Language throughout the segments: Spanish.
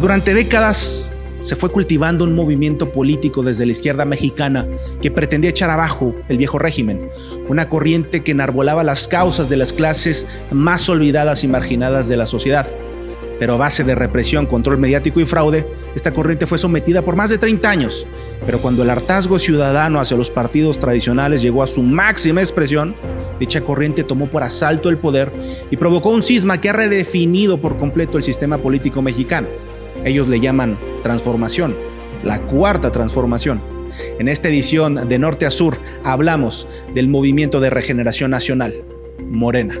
Durante décadas se fue cultivando un movimiento político desde la izquierda mexicana que pretendía echar abajo el viejo régimen, una corriente que enarbolaba las causas de las clases más olvidadas y marginadas de la sociedad. Pero a base de represión, control mediático y fraude, esta corriente fue sometida por más de 30 años. Pero cuando el hartazgo ciudadano hacia los partidos tradicionales llegó a su máxima expresión, dicha corriente tomó por asalto el poder y provocó un cisma que ha redefinido por completo el sistema político mexicano. Ellos le llaman transformación, la cuarta transformación. En esta edición de Norte a Sur hablamos del movimiento de regeneración nacional, Morena.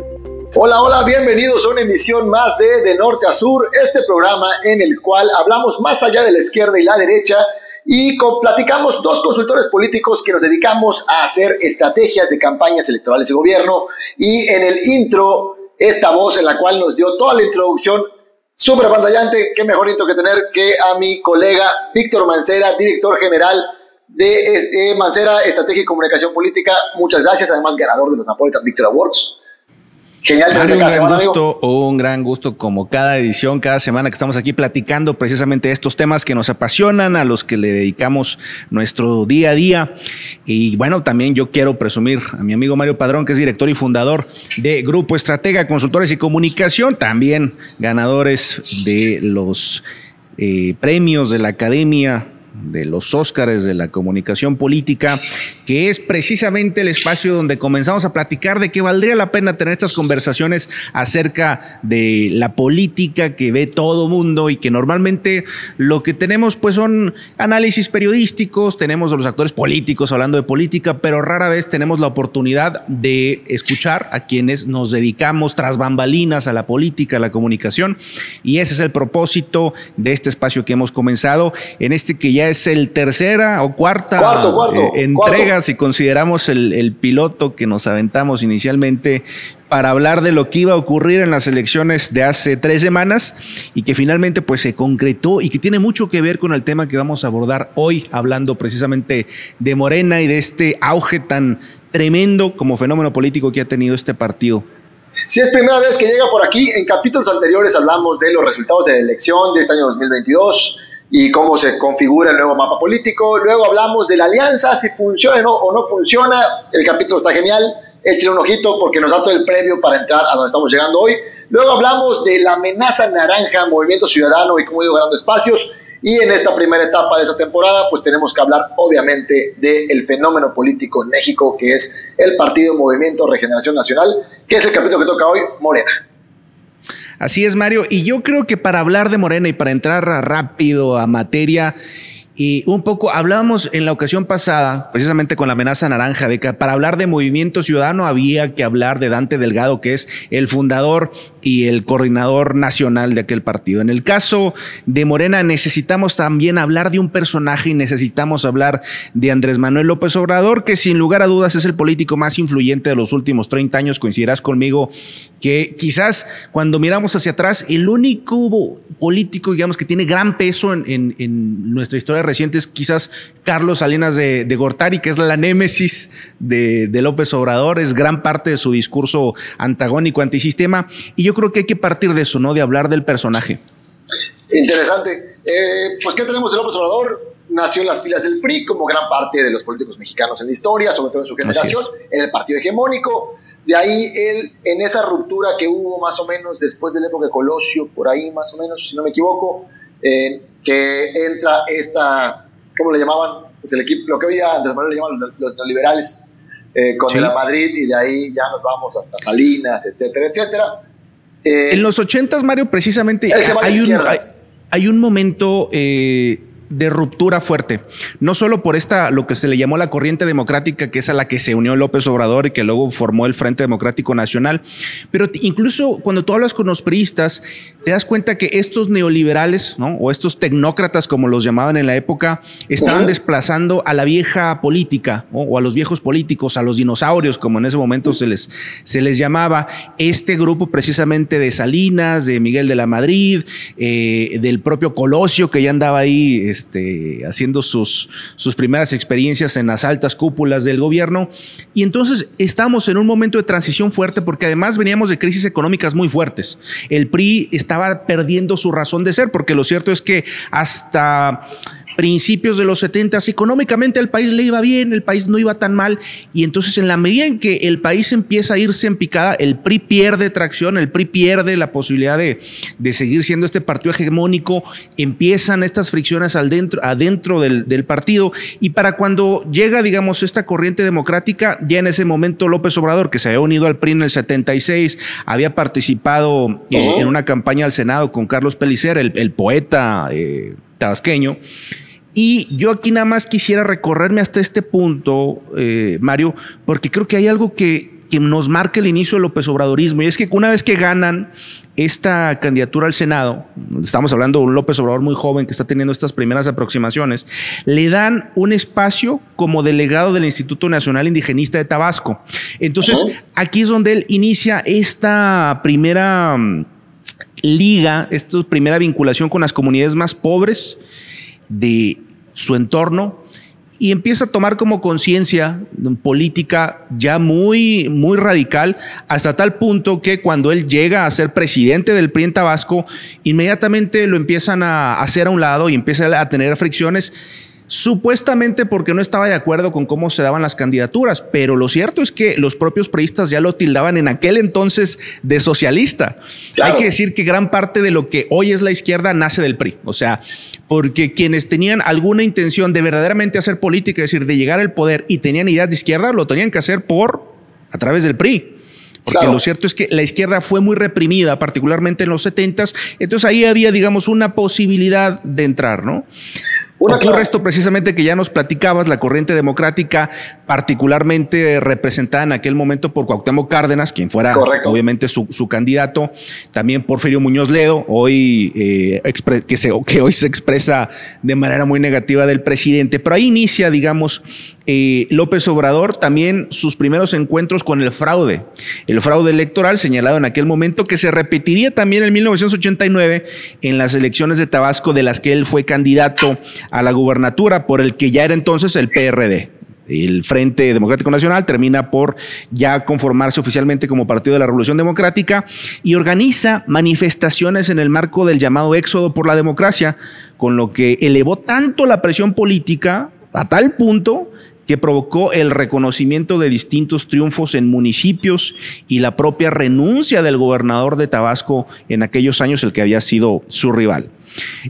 Hola, hola, bienvenidos a una emisión más de De Norte a Sur, este programa en el cual hablamos más allá de la izquierda y la derecha y platicamos dos consultores políticos que nos dedicamos a hacer estrategias de campañas electorales de gobierno y en el intro, esta voz en la cual nos dio toda la introducción súper pantallante, qué mejor que tener que a mi colega Víctor Mancera, director general de Mancera Estrategia y Comunicación Política. Muchas gracias, además ganador de los Napolitan Victor Awards. Genial, un gran gusto, un gran gusto como cada edición, cada semana que estamos aquí platicando precisamente estos temas que nos apasionan, a los que le dedicamos nuestro día a día. Y bueno, también yo quiero presumir a mi amigo Mario Padrón, que es director y fundador de Grupo Estratega Consultores y Comunicación, también ganadores de los eh, premios de la Academia de los Óscares de la comunicación política, que es precisamente el espacio donde comenzamos a platicar de que valdría la pena tener estas conversaciones acerca de la política que ve todo mundo y que normalmente lo que tenemos pues son análisis periodísticos, tenemos a los actores políticos hablando de política, pero rara vez tenemos la oportunidad de escuchar a quienes nos dedicamos tras bambalinas a la política, a la comunicación y ese es el propósito de este espacio que hemos comenzado en este que ya es el tercera o cuarta eh, entrega, si consideramos el, el, piloto que nos aventamos inicialmente para hablar de lo que iba a ocurrir en las elecciones de hace tres semanas y que finalmente pues se concretó y que tiene mucho que ver con el tema que vamos a abordar hoy, hablando precisamente de Morena y de este auge tan tremendo como fenómeno político que ha tenido este partido. Si es primera vez que llega por aquí, en capítulos anteriores hablamos de los resultados de la elección de este año 2022 y cómo se configura el nuevo mapa político. Luego hablamos de la alianza, si funciona o no funciona. El capítulo está genial. Échale un ojito porque nos da todo el previo para entrar a donde estamos llegando hoy. Luego hablamos de la amenaza naranja, movimiento ciudadano y cómo ha ido ganando espacios. Y en esta primera etapa de esta temporada, pues tenemos que hablar obviamente del fenómeno político en México, que es el Partido Movimiento Regeneración Nacional, que es el capítulo que toca hoy, Morena. Así es, Mario. Y yo creo que para hablar de Morena y para entrar rápido a materia, y un poco hablábamos en la ocasión pasada, precisamente con la amenaza naranja, de que para hablar de movimiento ciudadano había que hablar de Dante Delgado, que es el fundador y el coordinador nacional de aquel partido. En el caso de Morena necesitamos también hablar de un personaje y necesitamos hablar de Andrés Manuel López Obrador, que sin lugar a dudas es el político más influyente de los últimos 30 años. Coincidirás conmigo que quizás cuando miramos hacia atrás, el único político, digamos, que tiene gran peso en, nuestra historia recientes, quizás Carlos Salinas de, Gortari, que es la némesis de, López Obrador, es gran parte de su discurso antagónico, antisistema, y yo creo que hay que partir de eso, ¿no? De hablar del personaje. Interesante. Eh, pues, ¿qué tenemos de López Obrador? Nació en las filas del PRI, como gran parte de los políticos mexicanos en la historia, sobre todo en su generación, en el partido hegemónico. De ahí él, en esa ruptura que hubo más o menos después de la época de Colosio, por ahí más o menos, si no me equivoco, eh, que entra esta, ¿cómo le llamaban? Pues el equipo, lo que hoy día Andrés Manuel le llaman los, neoliberales, eh, con la Madrid y de ahí ya nos vamos hasta Salinas, etcétera, etcétera. Eh, en los ochentas, Mario, precisamente hay un, hay, un, momento eh, de ruptura fuerte. No solo por esta, lo que se le llamó la corriente democrática, que es a la que se unió López Obrador y que luego formó el Frente Democrático Nacional, pero incluso cuando tú hablas con los priistas, te das cuenta que estos neoliberales, ¿no? O estos tecnócratas, como los llamaban en la época, estaban desplazando a la vieja política, o a los viejos políticos, a los dinosaurios, como en ese momento se les, se les llamaba. Este grupo precisamente de Salinas, de Miguel de la Madrid, eh, del propio Colosio, que ya andaba ahí, este, haciendo sus, sus primeras experiencias en las altas cúpulas del gobierno. Y entonces estamos en un momento de transición fuerte porque además veníamos de crisis económicas muy fuertes. El PRI está estaba perdiendo su razón de ser, porque lo cierto es que hasta principios de los 70 económicamente al país le iba bien, el país no iba tan mal y entonces en la medida en que el país empieza a irse en picada, el PRI pierde tracción, el PRI pierde la posibilidad de, de seguir siendo este partido hegemónico, empiezan estas fricciones adentro, adentro del, del, partido y para cuando llega, digamos, esta corriente democrática, ya en ese momento López Obrador, que se había unido al PRI en el 76, había participado eh, en una campaña al Senado con Carlos Pellicer, el, el poeta eh, tabasqueño, y yo aquí nada más quisiera recorrerme hasta este punto, eh, Mario, porque creo que hay algo que, que nos marca el inicio del López Obradorismo, y es que una vez que ganan esta candidatura al Senado, estamos hablando de un López Obrador muy joven que está teniendo estas primeras aproximaciones, le dan un espacio como delegado del Instituto Nacional Indigenista de Tabasco. Entonces, aquí es donde él inicia esta primera mm, liga, esta primera vinculación con las comunidades más pobres de su entorno y empieza a tomar como conciencia política ya muy, muy radical, hasta tal punto que cuando él llega a ser presidente del PRI en Tabasco, inmediatamente lo empiezan a hacer a un lado y empieza a tener fricciones supuestamente porque no estaba de acuerdo con cómo se daban las candidaturas, pero lo cierto es que los propios priistas ya lo tildaban en aquel entonces de socialista. Hay que decir que gran parte de lo que hoy es la izquierda nace del PRI, o sea, porque quienes tenían alguna intención de verdaderamente hacer política, es decir, de llegar al poder y tenían ideas de izquierda, lo tenían que hacer por a través del PRI. Porque lo cierto es que la izquierda fue muy reprimida, particularmente en los 70 entonces ahí había, digamos, una posibilidad de entrar, ¿no? Una Ocurre esto precisamente que ya nos platicabas, la corriente democrática, particularmente representada en aquel momento por Cuauhtémoc Cárdenas, quien fuera obviamente su, candidato, también Porfirio Muñoz Ledo, hoy, eh, que, se, que hoy se expresa de manera muy negativa del presidente, pero ahí inicia, digamos, eh, López Obrador también sus primeros encuentros con el fraude, el fraude electoral señalado en aquel momento que se repetiría también en 1989 en las elecciones de Tabasco de las que él fue candidato a la gubernatura por el que ya era entonces el PRD. El Frente Democrático Nacional termina por ya conformarse oficialmente como Partido de la Revolución Democrática y organiza manifestaciones en el marco del llamado Éxodo por la Democracia, con lo que elevó tanto la presión política a tal punto que provocó el reconocimiento de distintos triunfos en municipios y la propia renuncia del gobernador de Tabasco en aquellos años, el que había sido su rival.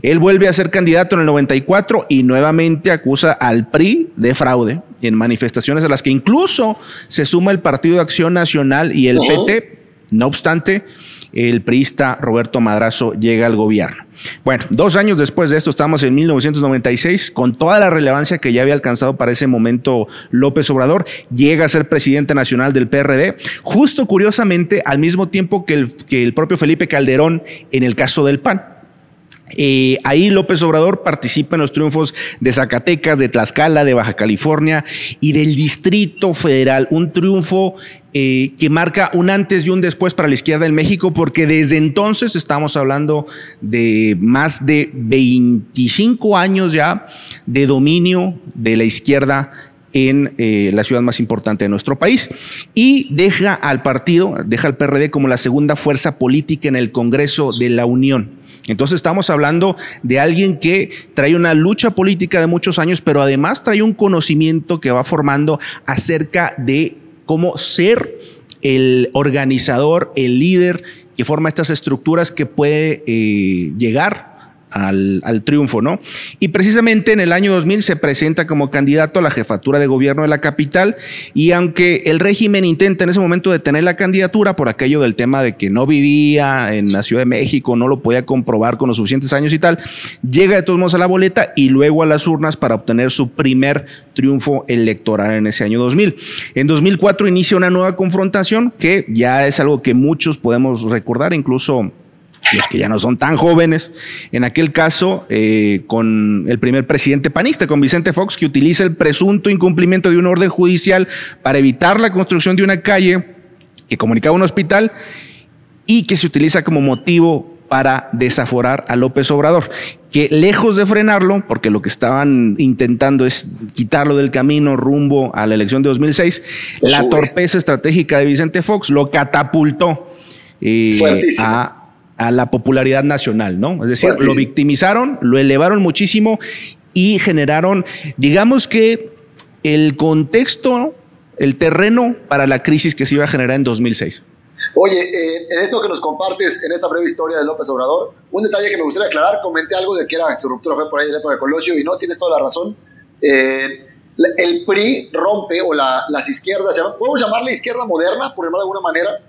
Él vuelve a ser candidato en el 94 y nuevamente acusa al PRI de fraude en manifestaciones a las que incluso se suma el Partido de Acción Nacional y el PT. No obstante, el priista Roberto Madrazo llega al gobierno. Bueno, dos años después de esto, estamos en 1996, con toda la relevancia que ya había alcanzado para ese momento López Obrador, llega a ser presidente nacional del PRD, justo curiosamente al mismo tiempo que el, que el propio Felipe Calderón en el caso del PAN. Eh, ahí López Obrador participa en los triunfos de Zacatecas, de Tlaxcala, de Baja California y del Distrito Federal. Un triunfo eh, que marca un antes y un después para la izquierda en México, porque desde entonces estamos hablando de más de 25 años ya de dominio de la izquierda en eh, la ciudad más importante de nuestro país y deja al partido, deja al PRD como la segunda fuerza política en el Congreso de la Unión. Entonces estamos hablando de alguien que trae una lucha política de muchos años, pero además trae un conocimiento que va formando acerca de cómo ser el organizador, el líder que forma estas estructuras que puede eh, llegar al, triunfo, ¿no? Y precisamente en el año 2000 se presenta como candidato a la jefatura de gobierno de la capital y aunque el régimen intenta en ese momento detener la candidatura por aquello del tema de que no vivía en la Ciudad de México, no lo podía comprobar con los suficientes años y tal, llega de todos modos a la boleta y luego a las urnas para obtener su primer triunfo electoral en ese año 2000. En 2004 inicia una nueva confrontación que ya es algo que muchos podemos recordar, incluso los que ya no son tan jóvenes, en aquel caso eh, con el primer presidente panista, con Vicente Fox, que utiliza el presunto incumplimiento de un orden judicial para evitar la construcción de una calle que comunicaba un hospital y que se utiliza como motivo para desaforar a López Obrador, que lejos de frenarlo, porque lo que estaban intentando es quitarlo del camino rumbo a la elección de 2006, la torpeza estratégica de Vicente Fox lo catapultó eh, a a la popularidad nacional, ¿no? Es decir, lo victimizaron, lo elevaron muchísimo y generaron, digamos que el contexto, el terreno para la crisis que se iba a generar en 2006. Oye, eh, en esto que nos compartes, en esta breve historia de López Obrador, un detalle que me gustaría aclarar, comenté algo de que era su ruptura fue por ahí de la época de Colosio y no, tienes toda la razón. Eh, el PRI rompe, o las izquierdas, podemos llamarle izquierda moderna, por llamarlo de alguna manera,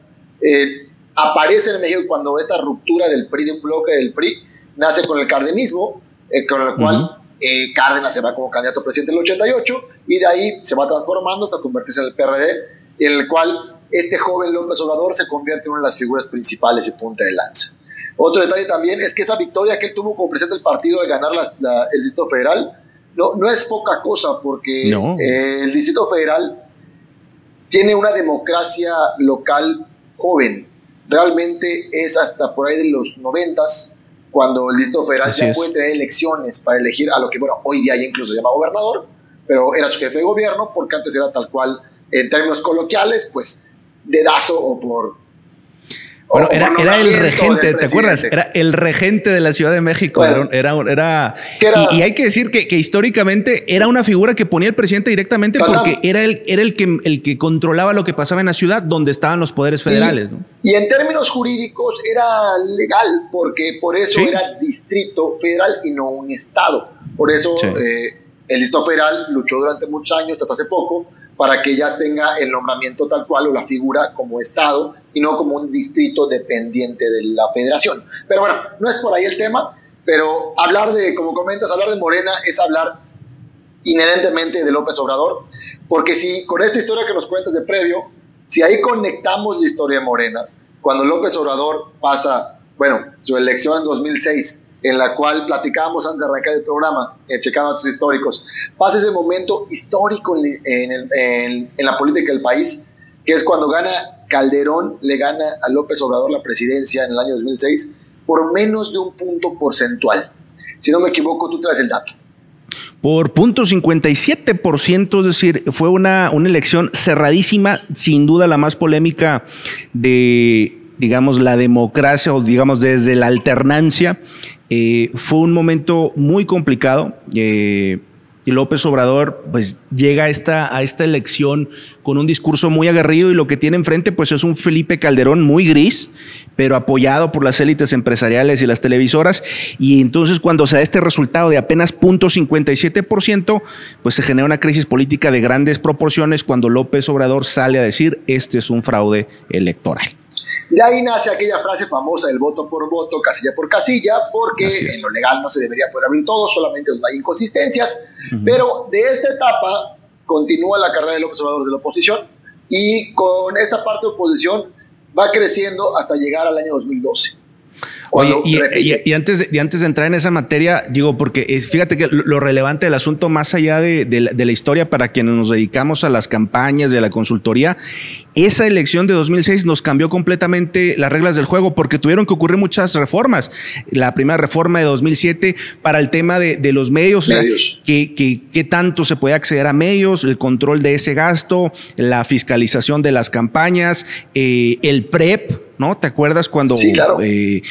eh, aparece en México cuando esta ruptura del PRI, de un bloque del PRI, nace con el cardenismo, con el cual Cárdenas se va como candidato a presidente en el 88 y de ahí se va transformando hasta convertirse en el PRD, en el cual este joven López Obrador se convierte en una de las figuras principales y punta de lanza. Otro detalle también es que esa victoria que él tuvo como presidente del partido de ganar el Distrito Federal no, no es poca cosa porque el Distrito Federal tiene una democracia local joven. Realmente es hasta por ahí de los noventas cuando el Distrito Federal ya puede tener elecciones para elegir a lo que, bueno, hoy día ya incluso se llama gobernador, pero era su jefe de gobierno porque antes era tal cual, en términos coloquiales, pues dedazo o por... Bueno, era, el regente, ¿te acuerdas? Era el regente de la Ciudad de México. era, era, y, hay que decir que, históricamente era una figura que ponía el presidente directamente porque era, el, era el, que, el que controlaba lo que pasaba en la ciudad donde estaban los poderes federales. Y, en términos jurídicos era legal porque por eso era distrito federal y no un estado. Por eso eh, el distrito federal luchó durante muchos años, hasta hace poco, para que ella tenga el nombramiento tal cual o la figura como Estado y no como un distrito dependiente de la federación. Pero bueno, no es por ahí el tema, pero hablar de, como comentas, hablar de Morena es hablar inherentemente de López Obrador, porque si con esta historia que nos cuentas de previo, si ahí conectamos la historia de Morena, cuando López Obrador pasa, bueno, su elección en 2006, en la cual platicábamos antes de arrancar el programa, eh, checando datos históricos, pasa ese momento histórico en, la política del país, que es cuando gana Calderón, le gana a López Obrador la presidencia en el año 2006 por menos de un punto porcentual. Si no me equivoco, tú traes el dato por punto 57%, es decir, fue una, una elección cerradísima, sin duda la más polémica de, digamos, la democracia o digamos desde la alternancia eh, fue un momento muy complicado. Eh, López Obrador pues llega a esta, a esta elección con un discurso muy aguerrido y lo que tiene enfrente pues es un Felipe Calderón muy gris, pero apoyado por las élites empresariales y las televisoras. Y entonces cuando se da este resultado de apenas 0.57%, pues se genera una crisis política de grandes proporciones cuando López Obrador sale a decir este es un fraude electoral. De ahí nace aquella frase famosa del voto por voto, casilla por casilla, porque en lo legal no se debería poder abrir todo, solamente hay inconsistencias. Pero de esta etapa continúa la carrera de López Obrador de la oposición y con esta parte de oposición va creciendo hasta llegar al año 2012. Oye, y, antes de, antes de entrar en esa materia, digo, porque fíjate que lo relevante del asunto, más allá de, la, historia para quienes nos dedicamos a las campañas de la consultoría, esa elección de 2006 nos cambió completamente las reglas del juego porque tuvieron que ocurrir muchas reformas. La primera reforma de 2007 para el tema de, los medios, que, tanto se puede acceder a medios, el control de ese gasto, la fiscalización de las campañas, eh, el PREP, ¿no? ¿Te acuerdas cuando eh,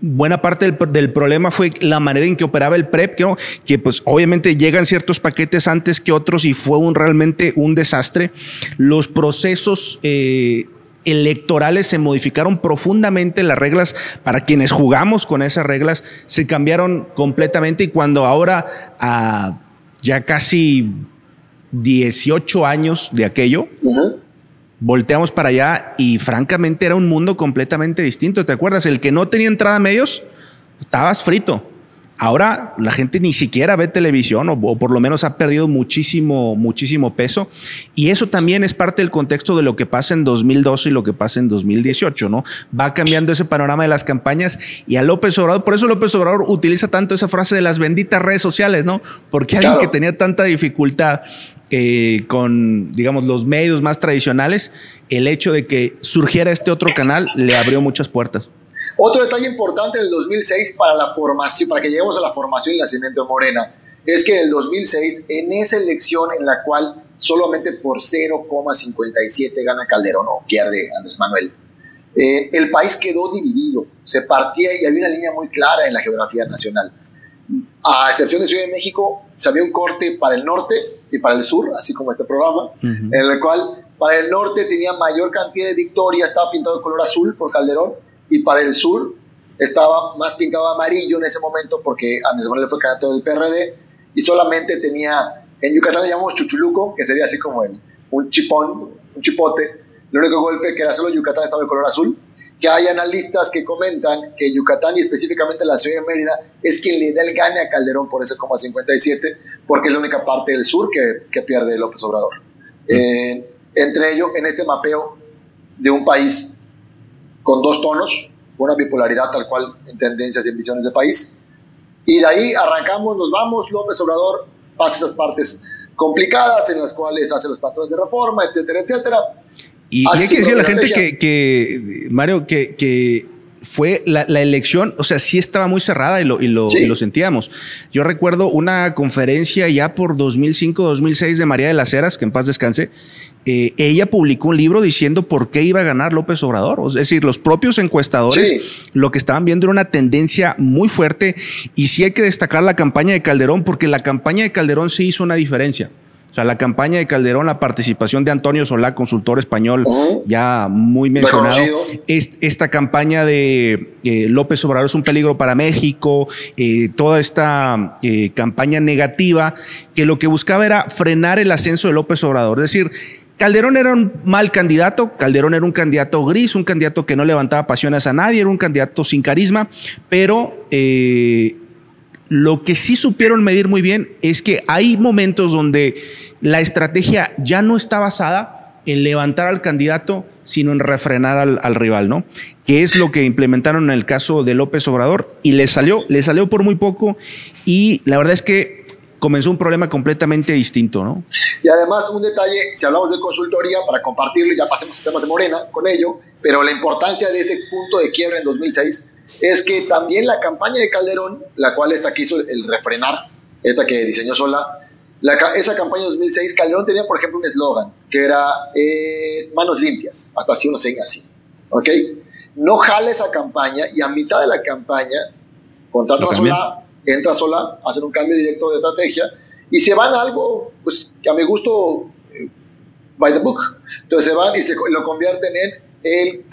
buena parte del, problema fue la manera en que operaba el PREP, que, que pues obviamente llegan ciertos paquetes antes que otros y fue un, realmente un desastre. Los procesos... Eh, electorales se modificaron profundamente las reglas para quienes jugamos con esas reglas se cambiaron completamente y cuando ahora a ya casi 18 años de aquello volteamos para allá y francamente era un mundo completamente distinto. ¿Te acuerdas? El que no tenía entrada a medios, estabas frito. Ahora la gente ni siquiera ve televisión o, por lo menos ha perdido muchísimo, muchísimo peso. Y eso también es parte del contexto de lo que pasa en 2012 y lo que pasa en 2018, ¿no? Va cambiando ese panorama de las campañas y a López Obrador, por eso López Obrador utiliza tanto esa frase de las benditas redes sociales, ¿no? Porque alguien que tenía tanta dificultad eh, con, digamos, los medios más tradicionales, el hecho de que surgiera este otro canal le abrió muchas puertas. Otro detalle importante en el 2006 para la formación, para que lleguemos a la formación y nacimiento de Morena, es que en el 2006, en esa elección en la cual solamente por 0,57 gana Calderón o pierde Andrés Manuel, eh, el país quedó dividido, se partía y había una línea muy clara en la geografía nacional. A excepción de Ciudad de México, se había un corte para el norte y para el sur, así como este programa, en el cual para el norte tenía mayor cantidad de victorias, estaba pintado de color azul por Calderón, y para el sur estaba más pintado amarillo en ese momento porque Andrés Manuel fue candidato del PRD y solamente tenía, en Yucatán le llamamos chuchuluco, que sería así como el, un chipón, un chipote, el único golpe que era solo Yucatán estaba de color azul, que hay analistas que comentan que Yucatán y específicamente la ciudad de Mérida es quien le da el gane a Calderón por ese 57, porque es la única parte del sur que, que pierde López Obrador. Entre ellos, en este mapeo de un país con dos tonos, una bipolaridad tal cual en tendencias y en visiones de país, y de ahí arrancamos, nos vamos, López Obrador pasa esas partes complicadas en las cuales hace los patrones de reforma, etcétera, etcétera y hay que decir a la gente que, Mario, que, fue la, elección, o sea, sí estaba muy cerrada y lo, y lo, sentíamos. Yo recuerdo una conferencia ya por 2005, 2006 de María de las Heras, que en paz descanse. Eh, ella publicó un libro diciendo por qué iba a ganar López Obrador. Es decir, los propios encuestadores lo que estaban viendo era una tendencia muy fuerte y sí hay que destacar la campaña de Calderón porque la campaña de Calderón sí hizo una diferencia. O sea, la campaña de Calderón, la participación de Antonio Solá, consultor español, ya muy mencionado. esta campaña de eh, López Obrador es un peligro para México, eh, toda esta eh, campaña negativa, que lo que buscaba era frenar el ascenso de López Obrador. Es decir, Calderón era un mal candidato, Calderón era un candidato gris, un candidato que no levantaba pasiones a nadie, era un candidato sin carisma, pero lo que sí supieron medir muy bien es que hay momentos donde la estrategia ya no está basada en levantar al candidato, sino en refrenar al, rival, ¿no? Que es lo que implementaron en el caso de López Obrador y le salió, le salió por muy poco y la verdad es que comenzó un problema completamente distinto, ¿no? Y además, un detalle, si hablamos de consultoría, para compartirlo, ya pasemos a temas de Morena con ello, pero la importancia de ese punto de quiebra en 2006 es que también la campaña de Calderón, la cual esta que hizo el refrenar, esta que diseñó sola, esa campaña de 2006, Calderón tenía, por ejemplo, un eslogan que era eh, manos limpias, hasta así una seña así, ¿ok? No jale esa campaña y a mitad de la campaña contrata sola, entra sola, hacen un cambio directo de estrategia y se van a algo, pues, que a mi gusto, eh, by the book. Entonces se van y se, lo convierten en el,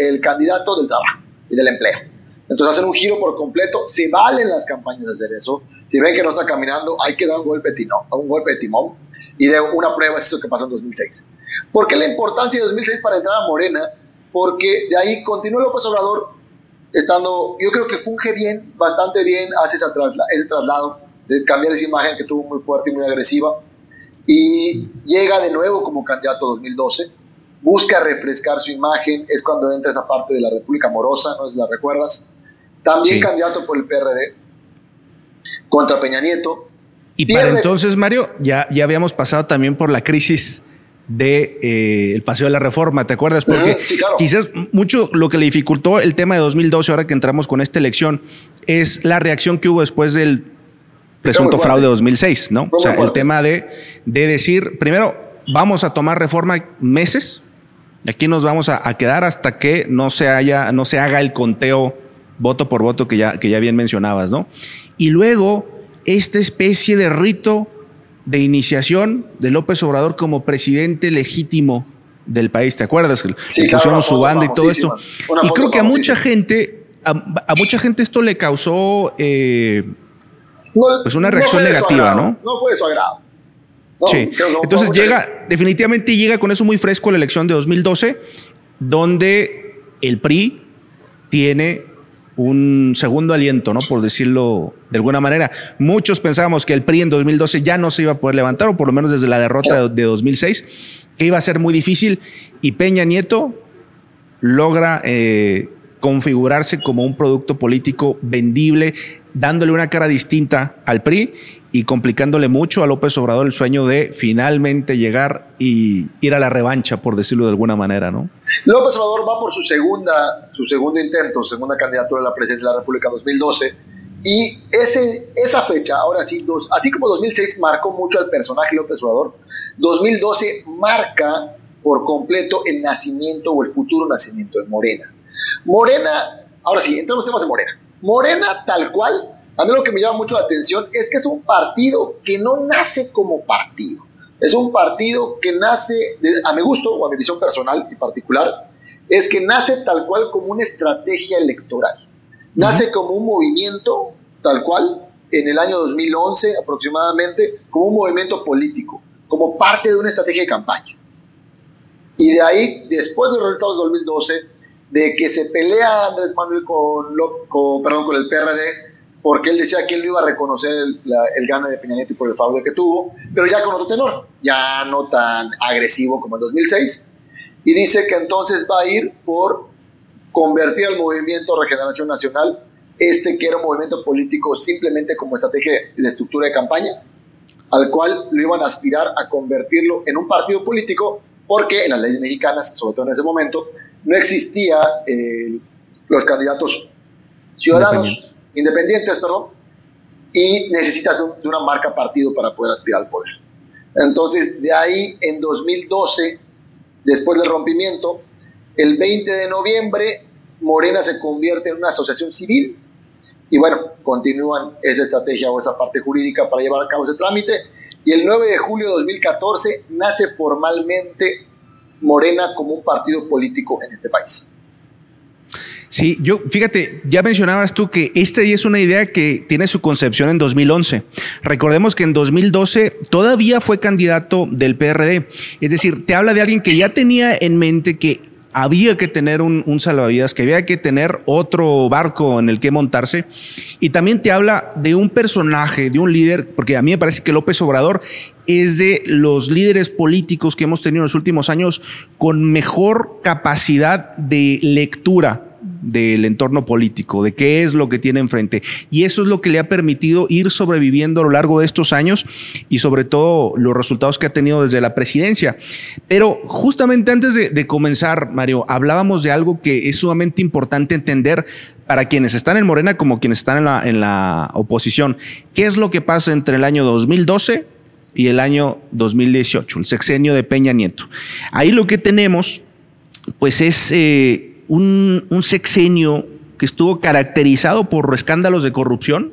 el candidato del trabajo y del empleo. Entonces hacen un giro por completo. Se valen las campañas de hacer eso. Si ven que no está caminando, hay que dar un golpe, de un golpe de timón. Y de una prueba es eso que pasó en 2006. ¿Por qué la importancia de 2006 para entrar a Morena? Porque de ahí continúa López Obrador estando, yo creo que funge bien, bastante bien, hace ese, ese traslado de cambiar esa imagen que tuvo muy fuerte y muy agresiva. Y llega de nuevo como candidato 2012 busca refrescar su imagen, es cuando entra esa parte de la República Morosa, no la recuerdas, también candidato por el PRD contra Peña Nieto. Y para entonces, Mario, ya, ya habíamos pasado también por la crisis de eh, el paseo de la reforma, ¿te acuerdas? Porque quizás mucho lo que le dificultó el tema de 2012, ahora que entramos con esta elección, es la reacción que hubo después del presunto fraude de 2006, ¿no? o sea, el tema de, de decir, primero, vamos a tomar reforma meses, aquí nos vamos a, a, quedar hasta que no se, haya, no se haga el conteo voto por voto que ya, que ya bien mencionabas, ¿no? Y luego esta especie de rito de iniciación de López Obrador como presidente legítimo del país, ¿te acuerdas? Sí, claro, su banda y todo esto. Y creo que a mucha gente, a, mucha gente esto le causó eh, pues una reacción negativa, ¿no? No fue de su agrado. sí. Entonces llega, definitivamente llega con eso muy fresco la elección de 2012, donde el PRI tiene un segundo aliento, ¿no? Por decirlo de alguna manera. Muchos pensábamos que el PRI en 2012 ya no se iba a poder levantar, o por lo menos desde la derrota de 2006, que iba a ser muy difícil. Y Peña Nieto logra eh, configurarse como un producto político vendible, dándole una cara distinta al PRI y complicándole mucho a López Obrador el sueño de finalmente llegar y ir a la revancha, por decirlo de alguna manera, ¿no? López Obrador va por su segunda, su segundo intento, segunda candidatura a la presidencia de la República 2012. Y ese, esa fecha, ahora sí, así como 2006 marcó mucho al personaje López Obrador, 2012 marca por completo el nacimiento o el futuro nacimiento de Morena. Morena, ahora sí, entramos en temas de Morena. Morena tal cual, a mí lo que me llama mucho la atención es que es un partido que no nace como partido. Es un partido que nace, a mi gusto o a mi visión personal y particular, es que nace tal cual como una estrategia electoral. Nace como un movimiento tal cual en el año 2011 aproximadamente, como un movimiento político, como parte de una estrategia de campaña. Y de ahí, después de los resultados de 2012, de que se pelea Andrés Manuel con, perdón, con el PRD, porque él decía que él no iba a reconocer el, el gane de Peña Nieto por el fraude que tuvo, pero ya con otro tenor, ya no tan agresivo como en 2006. Y dice que entonces va a ir por convertir al movimiento Regeneración Nacional, este que era un movimiento político simplemente como estrategia de estructura de campaña, al cual lo iban a aspirar a convertirlo en un partido político, porque en las leyes mexicanas, sobre todo en ese momento, no existía eh, los candidatos ciudadanos, independientes, perdón, y necesitas de, una marca partido para poder aspirar al poder. Entonces, de ahí en 2012, después del rompimiento, el 20 de noviembre, Morena se convierte en una asociación civil y bueno, continúan esa estrategia o esa parte jurídica para llevar a cabo ese trámite. Y el 9 de julio de 2014 nace formalmente Morena como un partido político en este país. Sí, yo, fíjate, ya mencionabas tú que esta es una idea que tiene su concepción en 2011. Recordemos que en 2012 todavía fue candidato del PRD. Es decir, te habla de alguien que ya tenía en mente que había que tener un, un, salvavidas, que había que tener otro barco en el que montarse. Y también te habla de un personaje, de un líder, porque a mí me parece que López Obrador es de los líderes políticos que hemos tenido en los últimos años con mejor capacidad de lectura del entorno político, de qué es lo que tiene enfrente. Y eso es lo que le ha permitido ir sobreviviendo a lo largo de estos años y sobre todo los resultados que ha tenido desde la presidencia. Pero justamente antes de, comenzar, Mario, hablábamos de algo que es sumamente importante entender para quienes están en Morena como quienes están en la, en la oposición. ¿Qué es lo que pasa entre el año 2012 y el año 2018, el sexenio de Peña Nieto? Ahí lo que tenemos, pues es... Eh, un, sexenio que estuvo caracterizado por escándalos de corrupción,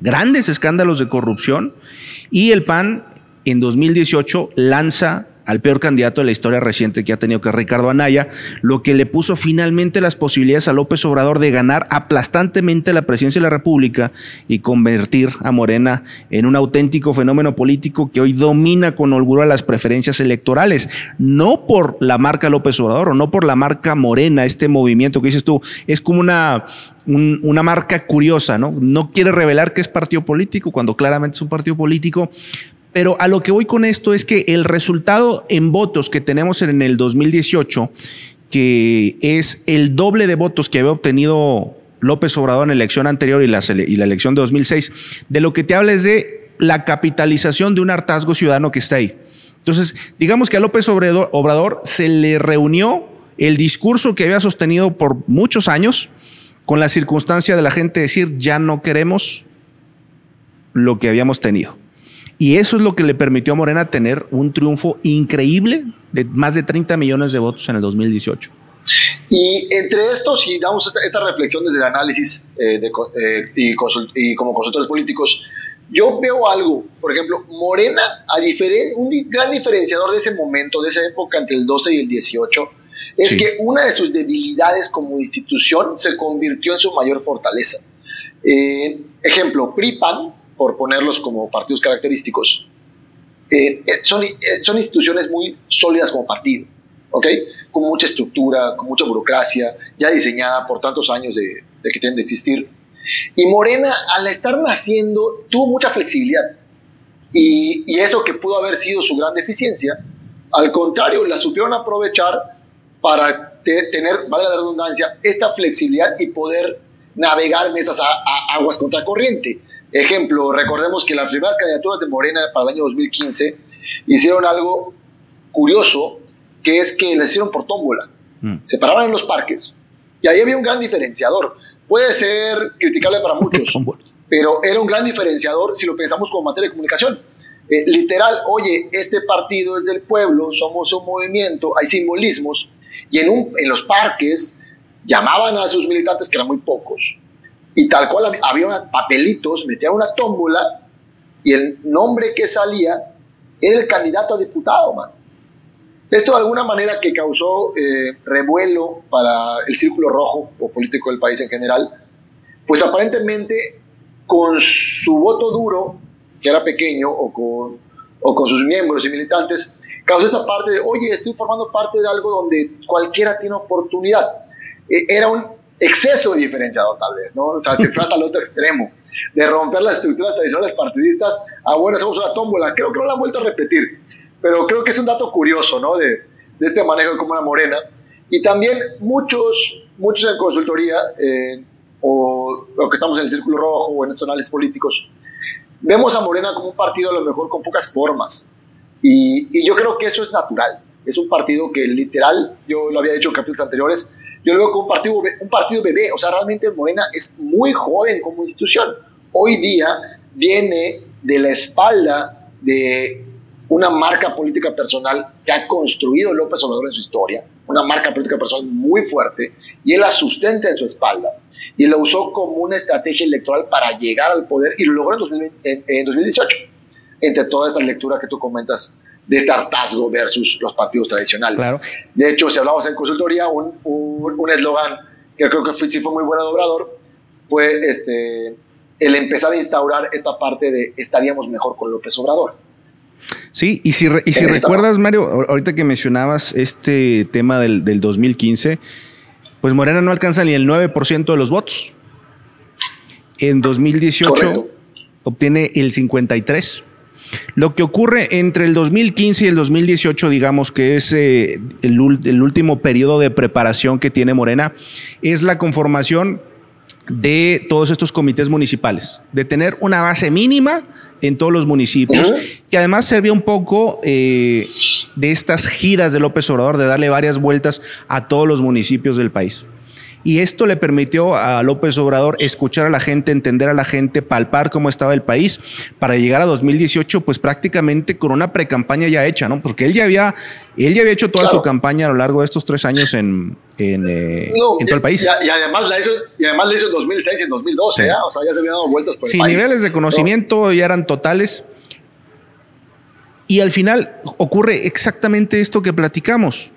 grandes escándalos de corrupción, y el PAN en 2018 lanza al peor candidato de la historia reciente que ha tenido que Ricardo Anaya, lo que le puso finalmente las posibilidades a López Obrador de ganar aplastantemente la presidencia de la República y convertir a Morena en un auténtico fenómeno político que hoy domina con holgura las preferencias electorales, no por la marca López Obrador o no por la marca Morena, este movimiento que dices tú, es como una, una marca curiosa, ¿no? No quiere revelar que es partido político cuando claramente es un partido político, pero a lo que voy con esto es que el resultado en votos que tenemos en el 2018, que es el doble de votos que había obtenido López Obrador en la elección anterior y la, elección de 2006, de lo que te habla es de la capitalización de un hartazgo ciudadano que está ahí. Entonces, digamos que a López Obrador, Obrador se le reunió el discurso que había sostenido por muchos años con la circunstancia de la gente decir ya no queremos lo que habíamos tenido. Y eso es lo que le permitió a Morena tener un triunfo increíble de más de 30 millones de votos en el 2018. Y entre estos, si damos esta, reflexión desde el análisis eh, eh, y, como consultores políticos, yo veo algo, por ejemplo, Morena, a un gran diferenciador de ese momento, de esa época entre el 12 y el 18, es que una de sus debilidades como institución se convirtió en su mayor fortaleza. Eh, ejemplo, PRIPAN, por ponerlos como partidos característicos, eh, eh, son, eh, son instituciones muy sólidas como partido, ¿ok? Con mucha estructura, con mucha burocracia, ya diseñada por tantos años de, que tienen de existir. Y Morena, al estar naciendo, tuvo mucha flexibilidad. Y, y eso que pudo haber sido su gran deficiencia, al contrario, la supieron aprovechar para tener, vale la redundancia, esta flexibilidad y poder navegar en estas aguas contracorriente. Ejemplo, recordemos que las primeras candidaturas de Morena para el año 2015 hicieron algo curioso, que es que le hicieron por tómbola. Mm. Se paraban en los parques y ahí había un gran diferenciador. Puede ser criticable para muchos, pero era un gran diferenciador si lo pensamos como materia de comunicación. eh, literal, oye, este partido es del pueblo, somos un movimiento, hay simbolismos, y en, un, en los parques llamaban a sus militantes, que eran muy pocos, y tal cual había papelitos, metían una tómbola, y el nombre que salía era el candidato a diputado, man. Esto de alguna manera que causó eh, revuelo para el círculo rojo o político del país en general, pues aparentemente con su voto duro, que era pequeño, o con, o con sus miembros y militantes, causó esta parte de, oye, estoy formando parte de algo donde cualquiera tiene oportunidad. E, era un exceso de diferenciador tal vez, ¿no? O sea, se fue hasta el otro extremo, de romper las estructuras tradicionales partidistas, a bueno, hacemos una tómbola. Creo que no la han vuelto a repetir, pero creo que es un dato curioso, ¿no? De, de este manejo de Comuna Morena. Y también muchos, muchos en consultoría, eh, o, o, que estamos en el Círculo Rojo o en estos análisis políticos, vemos a Morena como un partido a lo mejor con pocas formas. Y, y yo creo que eso es natural. Es un partido que literal, yo lo había dicho en capítulos anteriores, yo lo veo como un partido, un partido bebé. O sea, realmente Morena es muy joven como institución. Hoy día viene de la espalda de una marca política personal que ha construido López Obrador en su historia, una marca política personal muy fuerte, y él la sustenta en su espalda. Y la usó como una estrategia electoral para llegar al poder y lo logró en, en 2018, entre toda esta lectura que tú comentas de este hartazgo versus los partidos tradicionales. Claro. De hecho, si hablamos en consultoría, un eslogan un, que creo que fue, sí fue muy bueno de Obrador fue este, el empezar a instaurar esta parte de estaríamos mejor con López Obrador. Sí, y si, y si recuerdas, Mario, ahorita que mencionabas este tema del, del 2015, pues Morena no alcanza ni el 9% de los votos. En 2018 Correcto. obtiene el 53%. Lo que ocurre entre el 2015 y el 2018, digamos que es eh, el, el último periodo de preparación que tiene Morena, es la conformación de todos estos comités municipales, de tener una base mínima en todos los municipios, que además servía un poco eh, de estas giras de López Obrador, de darle varias vueltas a todos los municipios del país. Y esto le permitió a López Obrador escuchar a la gente, entender a la gente, palpar cómo estaba el país, para llegar a 2018, pues prácticamente con una precampaña ya hecha, ¿no? Porque él ya había, él ya había hecho toda su campaña a lo largo de estos tres años en, en, eh, en todo el país. Y, además la hizo, y además la hizo en 2006 y en 2012, sí. ¿eh? o sea, ya se habían dado vueltas por el sí, país. niveles de conocimiento ya eran totales. Y al final ocurre exactamente esto que platicamos.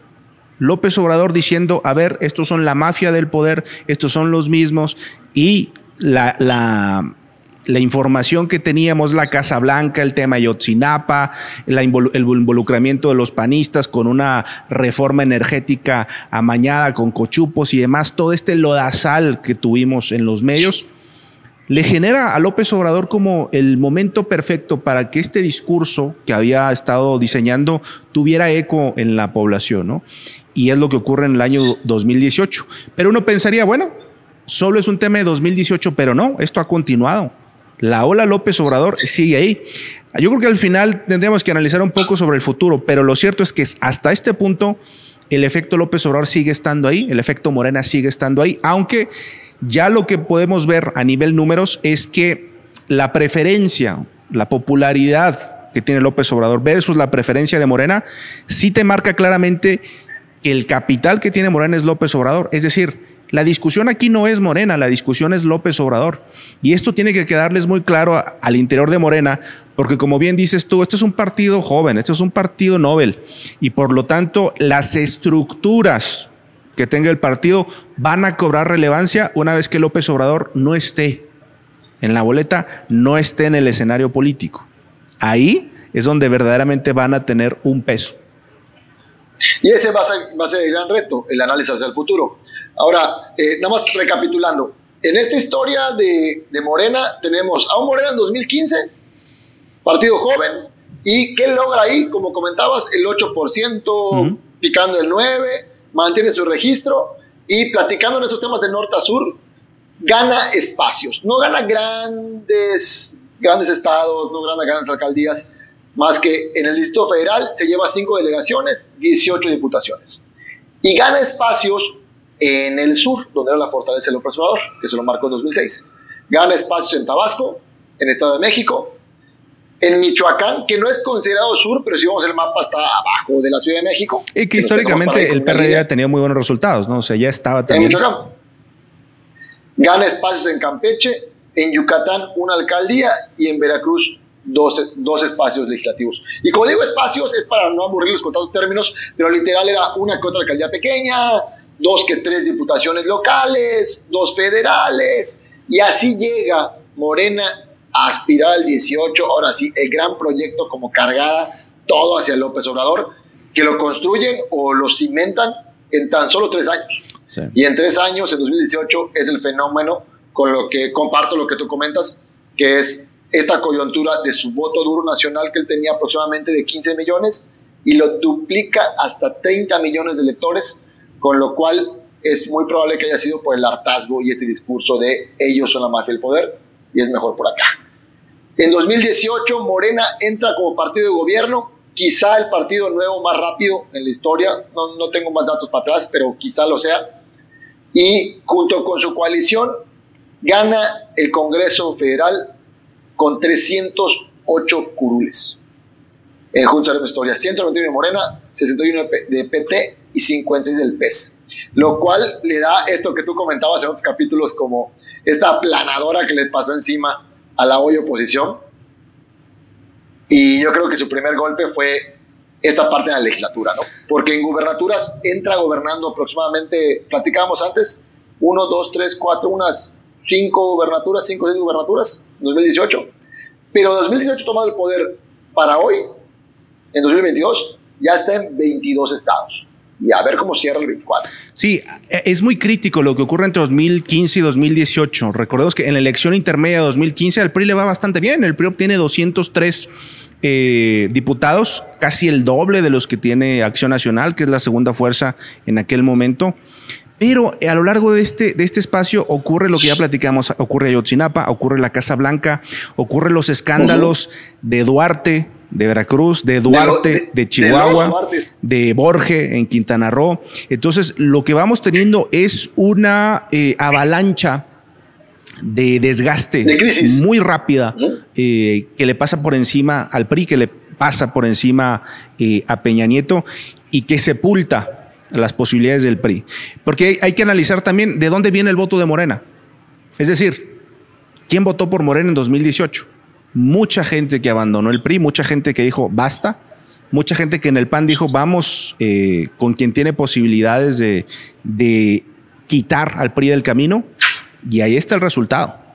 López Obrador diciendo, a ver, estos son la mafia del poder, estos son los mismos, y la, la, información que teníamos, la Casa Blanca, el tema Yotzinapa, el involucramiento de los panistas con una reforma energética amañada con cochupos y demás, todo este lodazal que tuvimos en los medios, le genera a López Obrador como el momento perfecto para que este discurso que había estado diseñando tuviera eco en la población, ¿no? Y es lo que ocurre en el año 2018. Pero uno pensaría, bueno, solo es un tema de 2018, pero no, esto ha continuado. La ola López Obrador sigue ahí. Yo creo que al final tendríamos que analizar un poco sobre el futuro, pero lo cierto es que hasta este punto el efecto López Obrador sigue estando ahí, el efecto Morena sigue estando ahí, aunque ya lo que podemos ver a nivel números es que la preferencia, la popularidad que tiene López Obrador versus la preferencia de Morena, sí te marca claramente el capital que tiene Morena es López Obrador. Es decir, la discusión aquí no es Morena, la discusión es López Obrador. Y esto tiene que quedarles muy claro al interior de Morena, porque como bien dices tú, este es un partido joven, este es un partido Nobel. Y por lo tanto, las estructuras que tenga el partido van a cobrar relevancia una vez que López Obrador no esté en la boleta, no esté en el escenario político. Ahí es donde verdaderamente van a tener un peso. Y ese va a ser, va a ser el gran reto, el análisis hacia el futuro. Ahora, eh, nada más recapitulando, en esta historia de, de, Morena tenemos a un Morena en 2015, partido joven, y ¿qué logra ahí? Como comentabas, el 8%, uh -huh. picando el 9%, mantiene su registro y platicando en estos temas de norte a sur, gana espacios. No gana grandes, grandes estados, no gana grandes alcaldías, más que en el Distrito Federal se lleva cinco delegaciones, 18 diputaciones. Y gana espacios en el sur, donde era la fortaleza del López Obrador, que se lo marcó en 2006. Gana espacios en Tabasco, en Estado de México, en Michoacán, que no es considerado sur, pero si vamos el mapa está abajo de la Ciudad de México. Y que, históricamente el PRD ha tenido muy buenos resultados, ¿no? O sea, ya estaba también. En Michoacán. Gana espacios en Campeche, en Yucatán una alcaldía y en Veracruz dos, dos espacios legislativos. Y como digo espacios, es para no aburrirlos con tantos términos, pero literal era una que otra alcaldía pequeña, dos que tres diputaciones locales, dos federales, y así llega Morena a aspirar al 18, ahora sí, el gran proyecto como cargada, todo hacia López Obrador, que lo construyen o lo cimentan en tan solo tres años. Y en tres años, en 2018, es el fenómeno con lo que comparto lo que tú comentas, que es esta coyuntura de su voto duro nacional que él tenía aproximadamente de 15 millones y lo duplica hasta 30 millones de electores, con lo cual es muy probable que haya sido por el hartazgo y este discurso de ellos son la mafia del poder y es mejor por acá. En 2018 Morena entra como partido de gobierno, quizá el partido nuevo más rápido en la historia, no, no tengo más datos para atrás, pero quizá lo sea, y junto con su coalición gana el Congreso Federal con 308 curules. En de la Historia, 191 de Morena, 61 de PT y 56 del PES. Lo cual le da esto que tú comentabas en otros capítulos como esta aplanadora que le pasó encima a la hoy oposición. Y yo creo que su primer golpe fue esta parte de la legislatura, ¿no? Porque en gubernaturas entra gobernando aproximadamente, platicábamos antes, uno, dos, tres, cuatro, unas cinco gubernaturas, cinco seis gubernaturas, 2018. Pero 2018 tomado el poder para hoy, en 2022, ya está en 22 estados. Y a ver cómo cierra el 24. Sí, es muy crítico lo que ocurre entre 2015 y 2018. Recordemos que en la elección intermedia de 2015 al PRI le va bastante bien. El PRI obtiene 203 eh, diputados, casi el doble de los que tiene Acción Nacional, que es la segunda fuerza en aquel momento. Pero a lo largo de este, de este espacio ocurre lo que ya platicamos, ocurre Ayotzinapa, ocurre la Casa Blanca, ocurre los escándalos de Duarte, de Veracruz, de Duarte, de, Chihuahua, de, Borge en Quintana Roo. Entonces, lo que vamos teniendo es una eh, avalancha de desgaste muy rápida eh, que le pasa por encima al PRI, que le pasa por encima eh, a Peña Nieto y que sepulta las posibilidades del PRI. Porque hay, que analizar también de dónde viene el voto de Morena. Es decir, ¿quién votó por Morena en 2018? Mucha gente que abandonó el PRI, mucha gente que dijo basta, mucha gente que en el PAN dijo vamos eh, con quien tiene posibilidades de, de quitar al PRI del camino y ahí está el resultado.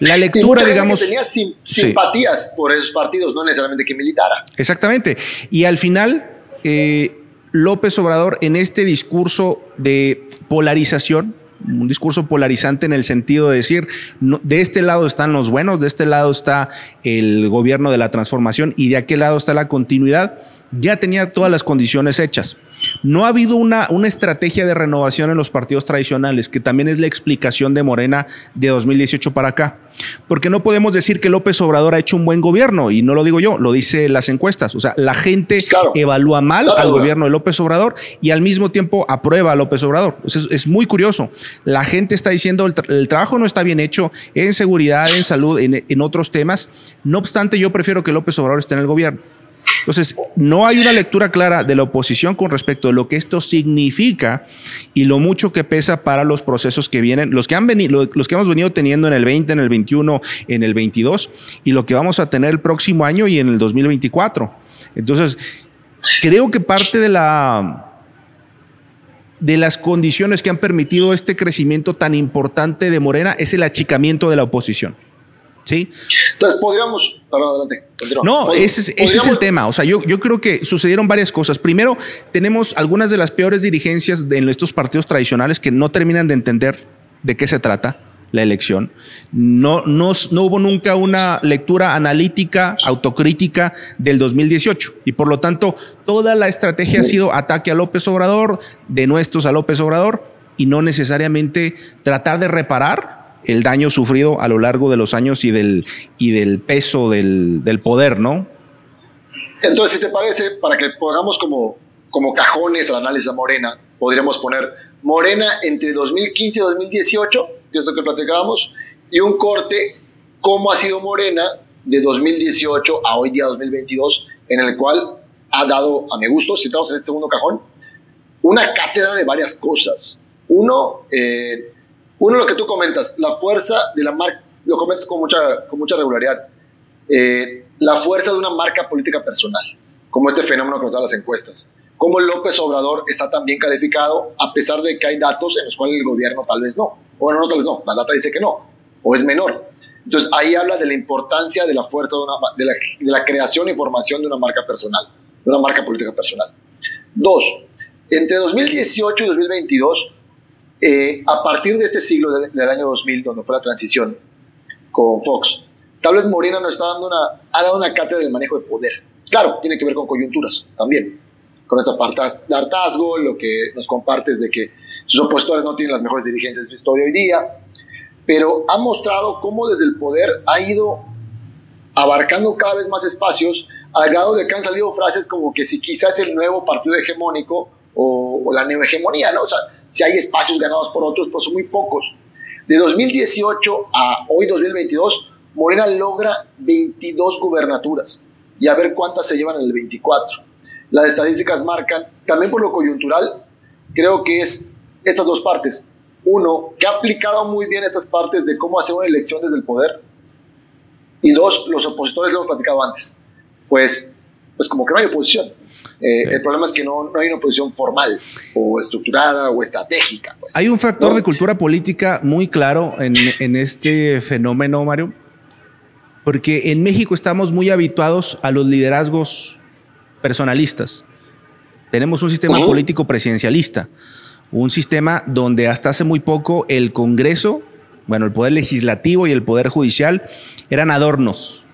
La lectura, digamos. Que tenía simpatías por esos partidos, no necesariamente que militara. Exactamente. Y al final, eh, López Obrador, en este discurso de polarización, un discurso polarizante en el sentido de decir, de este lado están los buenos, de este lado está el gobierno de la transformación y de aquel lado está la continuidad ya tenía todas las condiciones hechas. No ha habido una, una, estrategia de renovación en los partidos tradicionales, que también es la explicación de Morena de 2018 para acá. Porque no podemos decir que López Obrador ha hecho un buen gobierno, y no lo digo yo, lo dice las encuestas. O sea, la gente evalúa mal al gobierno de López Obrador y al mismo tiempo aprueba a López Obrador. es, muy curioso. La gente está diciendo el, el, trabajo no está bien hecho en seguridad, en salud, en, en otros temas. No obstante, yo prefiero que López Obrador esté en el gobierno. Entonces, no hay una lectura clara de la oposición con respecto a lo que esto significa y lo mucho que pesa para los procesos que vienen, los que han venido, los que hemos venido teniendo en el 20, en el 21, en el 22 y lo que vamos a tener el próximo año y en el 2024. Entonces, creo que parte de la de las condiciones que han permitido este crecimiento tan importante de Morena es el achicamiento de la oposición. ¿Sí? Entonces podríamos. adelante. No, ese, es el tema. O sea, yo, yo creo que sucedieron varias cosas. Primero, tenemos algunas de las peores dirigencias de, en estos partidos tradicionales que no terminan de entender de qué se trata la elección. No, no, no hubo nunca una lectura analítica, autocrítica del 2018. Y por lo tanto, toda la estrategia ha sido ataque a López Obrador, de nuestros a López Obrador, y no necesariamente tratar de reparar el daño sufrido a lo largo de los años y del, y del peso del, poder, ¿no? Entonces, si te parece, para que pongamos como, como cajones al análisis de Morena, podríamos poner Morena entre 2015 y 2018, que es lo que platicábamos, y un corte, cómo ha sido Morena de 2018 a hoy día 2022, en el cual ha dado, a mi gusto, si estamos en este segundo cajón, una cátedra de varias cosas. Uno, eh, uno lo que tú comentas, la fuerza de la marca, lo comentas con mucha, con mucha regularidad, eh, la fuerza de una marca política personal, como este fenómeno que nos dan las encuestas. Cómo López Obrador está tan bien calificado, a pesar de que hay datos en los cuales el gobierno tal vez no. O no, tal vez no, la data dice que no, o es menor. Entonces ahí habla de la importancia de la fuerza de, una, de, la, de la creación y formación de una marca personal, de una marca política personal. Dos, entre 2018 y 2022, eh, a partir de este siglo del año 2000, donde fue la transición con Fox, tal vez Morena nos está dando una, ha dado una cátedra del manejo de poder. Claro, tiene que ver con coyunturas también, con esta parte de hartazgo, lo que nos compartes de que sus opositores no tienen las mejores dirigencias de su historia hoy día, pero ha mostrado cómo desde el poder ha ido abarcando cada vez más espacios, al grado de que han salido frases como que si quizás el nuevo partido hegemónico o, la neohegemonía, ¿no? O sea, si hay espacios ganados por otros, pues son muy pocos. De 2018 a hoy 2022, Morena logra 22 gubernaturas y a ver cuántas se llevan en el 24. Las estadísticas marcan, también por lo coyuntural, creo que es estas dos partes. Uno, que ha aplicado muy bien estas partes de cómo hacer una elección desde el poder. Y dos, los opositores lo hemos platicado antes. Pues, pues como que no hay oposición. Eh, el problema es que no, no, hay una oposición formal o estructurada o estratégica. Pues. Hay un factor de cultura política muy claro en, en, este fenómeno, Mario, porque en México estamos muy habituados a los liderazgos personalistas. Tenemos un sistema político presidencialista, un sistema donde hasta hace muy poco el Congreso, bueno, el Poder Legislativo y el Poder Judicial eran adornos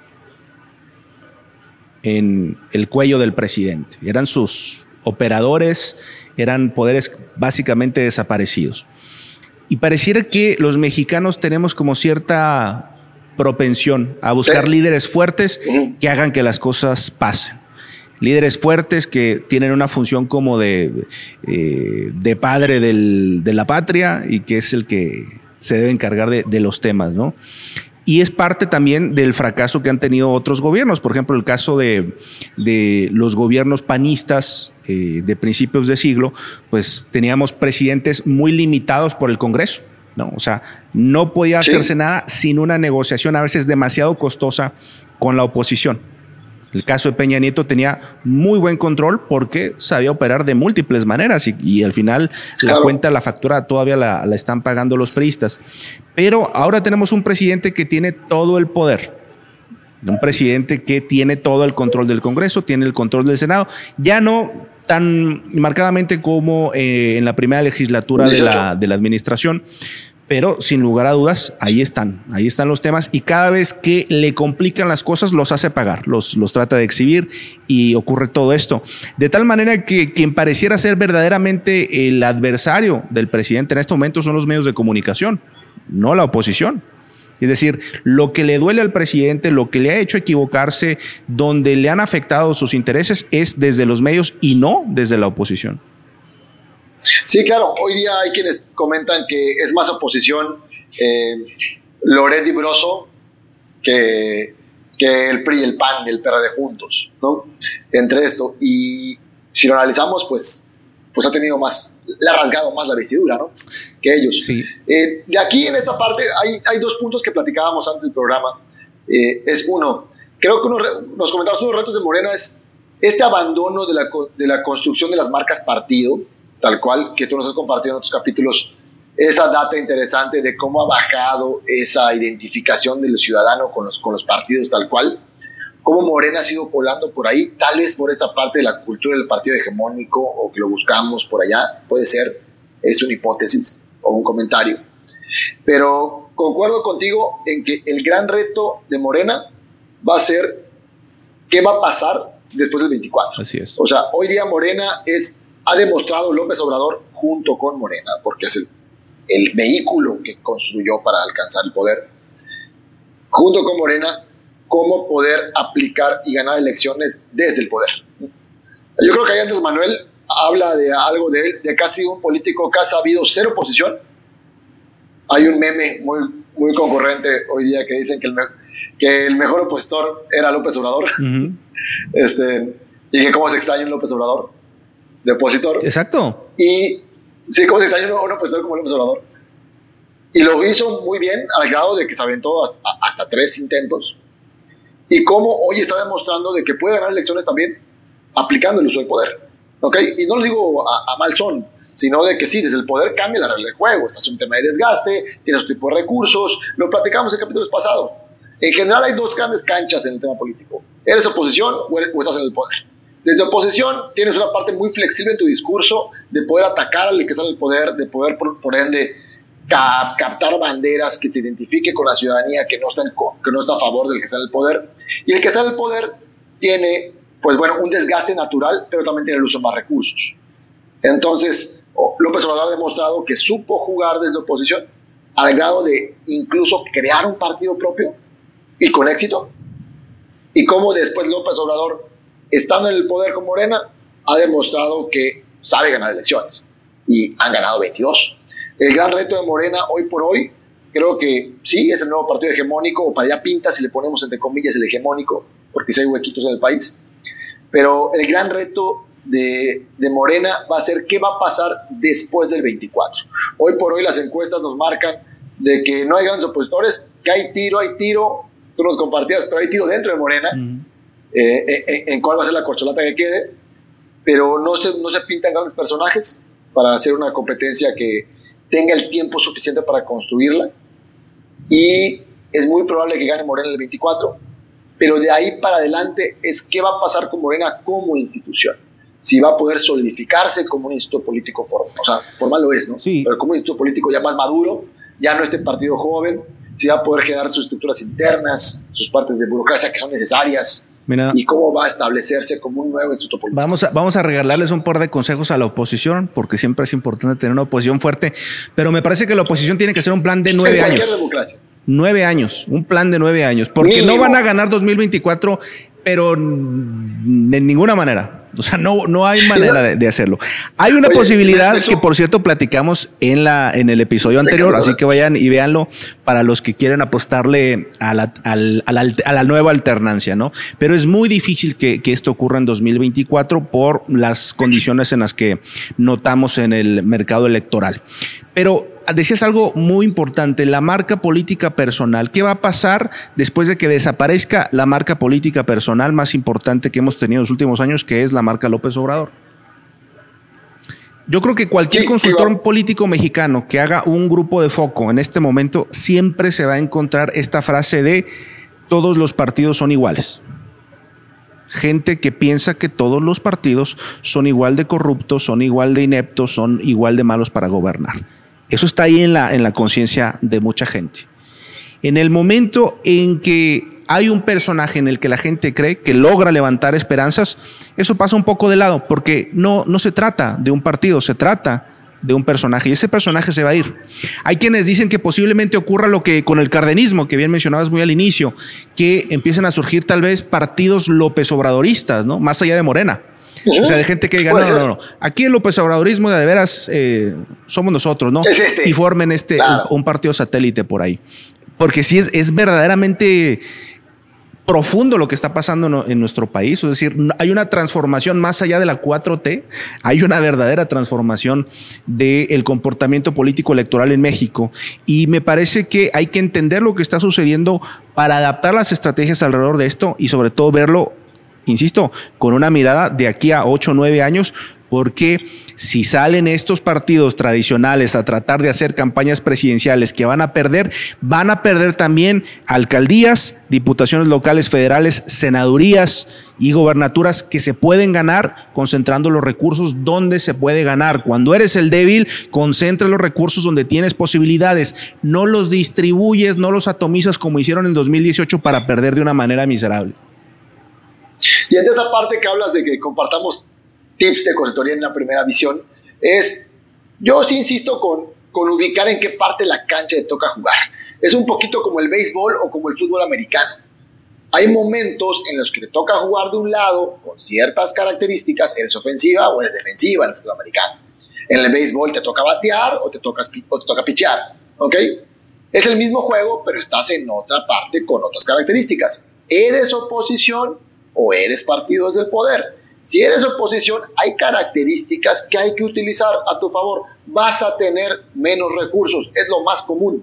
en el cuello del presidente. Eran sus operadores, eran poderes básicamente desaparecidos. Y pareciera que los mexicanos tenemos como cierta propensión a buscar líderes fuertes que hagan que las cosas pasen. Líderes fuertes que tienen una función como de, eh, de padre de la patria y que es el que se debe encargar de, de los temas, ¿no? Y es parte también del fracaso que han tenido otros gobiernos. Por ejemplo, el caso de, los gobiernos panistas eh, de principios de siglo, pues teníamos presidentes muy limitados por el Congreso. ¿no? O sea, no podía hacerse nada sin una negociación a veces demasiado costosa con la oposición. El caso de Peña Nieto tenía muy buen control porque sabía operar de múltiples maneras y, al final la cuenta, la factura todavía la, están pagando los priistas. Pero ahora tenemos un presidente que tiene todo el poder. Un presidente que tiene todo el control del Congreso, tiene el control del Senado. Ya no tan marcadamente como eh, en la primera legislatura de la, de la administración, pero sin lugar a dudas, ahí están, ahí están los temas y cada vez que le complican las cosas los hace pagar, los, los trata de exhibir y ocurre todo esto. De tal manera que quien pareciera ser verdaderamente el adversario del presidente en este momento son los medios de comunicación, no la oposición. Es decir, lo que le duele al presidente, lo que le ha hecho equivocarse, donde le han afectado sus intereses es desde los medios y no desde la oposición. Sí, claro, hoy día hay quienes comentan que es más oposición eh, Loret y Broso que, que el PRI y el PAN el PRD juntos, ¿no? Entre esto. Y si lo analizamos, pues, pues ha tenido más, le ha rasgado más la vestidura, ¿no? Que ellos. Sí. Eh, de aquí en esta parte hay, hay dos puntos que platicábamos antes del programa. Eh, es uno, creo que uno, nos comentabas unos retos de Morena es este abandono de la, de la construcción de las marcas partido, tal cual que tú nos has compartido en otros capítulos, esa data interesante de cómo ha bajado esa identificación del ciudadano con los, con los partidos tal cual, cómo Morena ha sido colando por ahí, tal vez por esta parte de la cultura del partido hegemónico o que lo buscamos por allá, puede ser, es una hipótesis o un comentario. Pero concuerdo contigo en que el gran reto de Morena va a ser qué va a pasar después del 24. Así es. O sea, hoy día Morena es ha demostrado López Obrador junto con Morena, porque es el, vehículo que construyó para alcanzar el poder, junto con Morena, cómo poder aplicar y ganar elecciones desde el poder. Yo creo que ahí Andrés Manuel habla de algo de él, de casi un político que ha sabido ser oposición. Hay un meme muy, muy concurrente hoy día que dicen que que el mejor opositor era López Obrador. este, y que cómo se extraña López Obrador de opositor. Exacto. Y sí, cómo se un opositor como López Obrador. Y lo hizo muy bien al grado de que se aventó hasta, tres intentos. Y cómo hoy está demostrando de que puede ganar elecciones también aplicando el uso del poder. ¿Ok? Y no lo digo a, a mal son, sino de que sí, desde el poder cambia la regla del juego. Estás en un tema de desgaste, tienes otro tipo de recursos, lo platicamos en capítulos pasados. En general hay dos grandes canchas en el tema político. ¿Eres oposición o, estás en el poder? Desde oposición tienes una parte muy flexible en tu discurso de poder atacar al que está en el poder, de poder, por, ende, captar banderas que te identifique con la ciudadanía que no, está que no está a favor del que está en el poder. Y el que está en el poder tiene, pues bueno, un desgaste natural, pero también tiene el uso de más recursos. Entonces, López Obrador ha demostrado que supo jugar desde oposición al grado de incluso crear un partido propio y con éxito. Y cómo después López Obrador, estando en el poder con Morena, ha demostrado que sabe ganar elecciones. Y han ganado 22. El gran reto de Morena hoy por hoy, creo que sí, es el nuevo partido hegemónico, o para allá pinta si le ponemos entre comillas el hegemónico, porque si hay huequitos en el país. Pero el gran reto de, Morena va a ser qué va a pasar después del 24. Hoy por hoy las encuestas nos marcan de que no hay grandes opositores, que hay tiro, hay tiro, tú nos compartías, pero hay tiro dentro de Morena, eh, eh, en cuál va a ser la corcholata que quede, pero no se, no se pintan grandes personajes para hacer una competencia que tenga el tiempo suficiente para construirla y es muy probable que gane Morena el 24, pero de ahí para adelante es qué va a pasar con Morena como institución si va a poder solidificarse como un instituto político formal. O sea, formal lo es, ¿no? Sí. Pero como un instituto político ya más maduro, ya no este partido joven, si va a poder generar sus estructuras internas, sus partes de burocracia que son necesarias. Y cómo va a establecerse como un nuevo instituto político. Vamos a, vamos a regalarles un par de consejos a la oposición, porque siempre es importante tener una oposición fuerte, pero me parece que la oposición tiene que ser un plan de nueve años. Democracia. Nueve años, un plan de nueve años, porque no van a ganar 2024, pero de ninguna manera. O sea, no, no hay manera de, hacerlo. Hay una posibilidad que, por cierto, platicamos en, la, en el episodio anterior, así que vayan y véanlo para los que quieren apostarle a la, a la, nueva alternancia, ¿no? Pero es muy difícil que, que, esto ocurra en 2024 por las condiciones en las que notamos en el mercado electoral. Pero decías algo muy importante, la marca política personal. ¿Qué va a pasar después de que desaparezca la marca política personal más importante que hemos tenido en los últimos años, que es la marca López Obrador? Yo creo que cualquier consultor político mexicano que haga un grupo de foco en este momento siempre se va a encontrar esta frase de todos los partidos son iguales. Gente que piensa que todos los partidos son igual de corruptos, son igual de ineptos, son igual de malos para gobernar. Eso está ahí en la, en la conciencia de mucha gente. En el momento en que hay un personaje en el que la gente cree que logra levantar esperanzas, eso pasa un poco de lado, porque no, no se trata de un partido, se trata de un personaje y ese personaje se va a ir. Hay quienes dicen que posiblemente ocurra lo que con el cardenismo, que bien mencionabas muy al inicio, que empiecen a surgir tal vez partidos López Obradoristas, ¿no? Más allá de Morena. O sea, de gente que diga, no, no, no, aquí el López Obradorismo de, de veras eh, somos nosotros, ¿no? Este. Y formen este, un, partido satélite por ahí. Porque sí es, es verdaderamente profundo lo que está pasando en nuestro país. Es decir, hay una transformación más allá de la 4T, hay una verdadera transformación del comportamiento político electoral en México. Y me parece que hay que entender lo que está sucediendo para adaptar las estrategias alrededor de esto y sobre todo verlo insisto, con una mirada de aquí a 8 o 9 años, porque si salen estos partidos tradicionales a tratar de hacer campañas presidenciales que van a perder, van a perder también alcaldías, diputaciones locales, federales, senadurías y gobernaturas que se pueden ganar concentrando los recursos donde se puede ganar. Cuando eres el débil, concentra los recursos donde tienes posibilidades, no los distribuyes, no los atomizas como hicieron en 2018 para perder de una manera miserable. Y en esta parte que hablas de que compartamos tips de consultoría en la primera visión, es, yo sí insisto con, con ubicar en qué parte de la cancha te toca jugar. Es un poquito como el béisbol o como el fútbol americano. Hay momentos en los que te toca jugar de un lado con ciertas características, eres ofensiva o eres defensiva en el fútbol americano. En el béisbol te toca batear o te, toca, o te toca pichar, ¿ok? Es el mismo juego, pero estás en otra parte con otras características. ¿Eres oposición o eres partidos del poder? Si eres oposición, hay características que hay que utilizar a tu favor. Vas a tener menos recursos, es lo más común.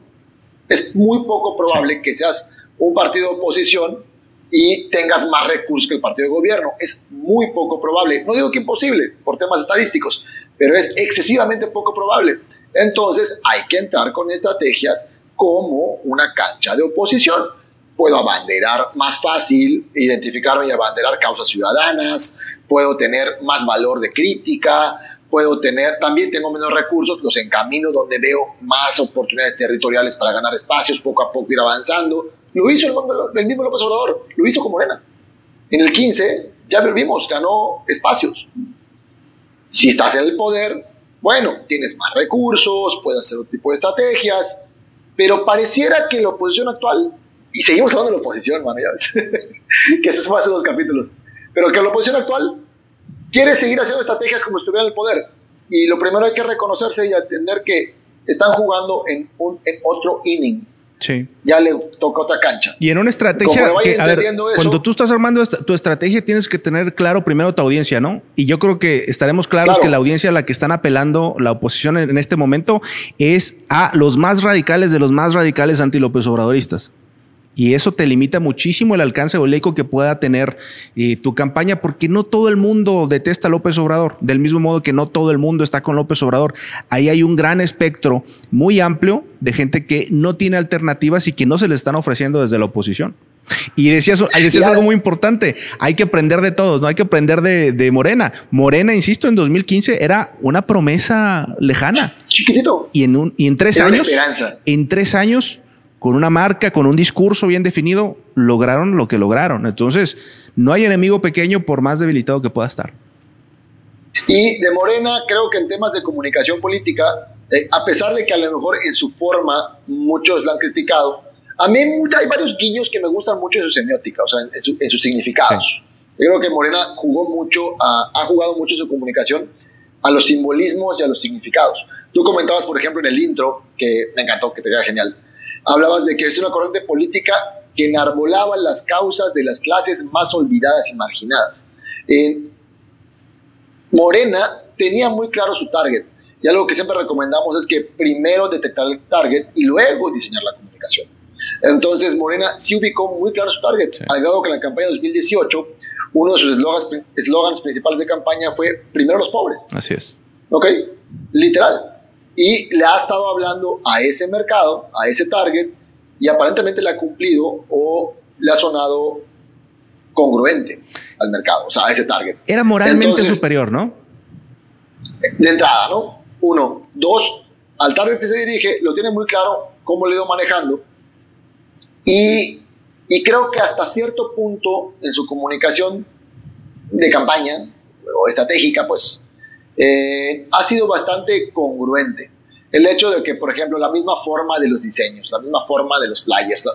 Es muy poco probable que seas un partido de oposición y tengas más recursos que el partido de gobierno. Es muy poco probable. No digo que imposible por temas estadísticos, pero es excesivamente poco probable. Entonces hay que entrar con estrategias como una cancha de oposición. Puedo abanderar más fácil, identificarme y abanderar causas ciudadanas, puedo tener más valor de crítica, puedo tener, también tengo menos recursos, los encamino donde veo más oportunidades territoriales para ganar espacios, poco a poco ir avanzando. Lo hizo el, el mismo López Obrador, lo hizo con Morena. En el 15, ya vimos, ganó espacios. Si estás en el poder, bueno, tienes más recursos, puedes hacer otro tipo de estrategias, pero pareciera que la oposición actual, y seguimos hablando de la oposición, man, que eso fue hace dos capítulos, pero que la oposición actual quiere seguir haciendo estrategias como si estuviera en el poder. Y lo primero hay que reconocerse y entender que están jugando en, un, en otro inning. Sí. Ya le toca otra cancha. Y en una estrategia, que, a ver, cuando tú estás armando tu estrategia, tienes que tener claro primero tu audiencia, ¿no? Y yo creo que estaremos claros que la audiencia a la que están apelando la oposición en, este momento es a los más radicales de los más radicales anti López Obradoristas. Y eso te limita muchísimo el alcance o el eco que pueda tener eh, tu campaña, porque no todo el mundo detesta a López Obrador, del mismo modo que no todo el mundo está con López Obrador. Ahí hay un gran espectro muy amplio de gente que no tiene alternativas y que no se le están ofreciendo desde la oposición. Y decías, decías algo muy importante, hay que aprender de todos, no hay que aprender de, Morena. Morena, insisto, en 2015 era una promesa lejana. Chiquitito. Y en, un, y en tres años, en tres años con una marca, con un discurso bien definido, lograron lo que lograron. Entonces, no hay enemigo pequeño por más debilitado que pueda estar. Y de Morena, creo que en temas de comunicación política, eh, a pesar de que a lo mejor en su forma muchos la han criticado, a mí hay varios guiños que me gustan mucho en su semiótica, o sea, en, sus significados. Yo creo que Morena jugó mucho, ha jugado mucho su comunicación a los simbolismos y a los significados. Tú comentabas, por ejemplo, en el intro, que me encantó, que te queda genial, hablabas de que es una corriente política que enarbolaba las causas de las clases más olvidadas y marginadas. Morena tenía muy claro su target. Y algo que siempre recomendamos es que primero detectar el target y luego diseñar la comunicación. Entonces Morena sí ubicó muy claro su target, al grado que en la campaña de 2018 uno de sus eslogans principales de campaña fue primero los pobres. Así es. ¿Ok? Literal y le ha estado hablando a ese mercado, a ese target, y aparentemente le ha cumplido o le ha sonado congruente al mercado, o sea, a ese target. Era moralmente superior, ¿no? De entrada, ¿no? Uno. Dos, al target que se dirige, lo tiene muy claro cómo le ha ido manejando. Y, y creo que hasta cierto punto en su comunicación de campaña o estratégica, pues eh, ha sido bastante congruente. El hecho de que, por ejemplo, la misma forma de los diseños, la misma forma de los flyers,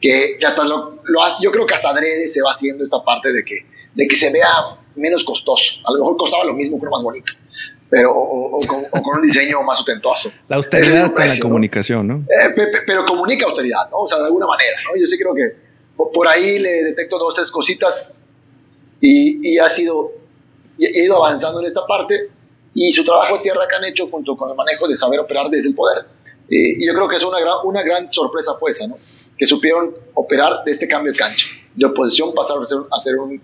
que, hasta lo, yo creo que hasta adrede se va haciendo esta parte de que, de que se vea menos costoso. A lo mejor costaba lo mismo, pero más bonito. Pero, o, con, un diseño más ostentoso. La austeridad está en la comunicación, ¿no? Eh, pero comunica austeridad, ¿no? O sea, de alguna manera, ¿no? Yo sí creo que por ahí le detecto dos, tres cositas y, y ha sido, he ido avanzando en esta parte y su trabajo de tierra que han hecho junto con el manejo de saber operar desde el poder. Eh, y yo creo que es una gran, una gran sorpresa fue esa, ¿no? que supieron operar de este cambio de cancha, de oposición pasar a ser, a ser un,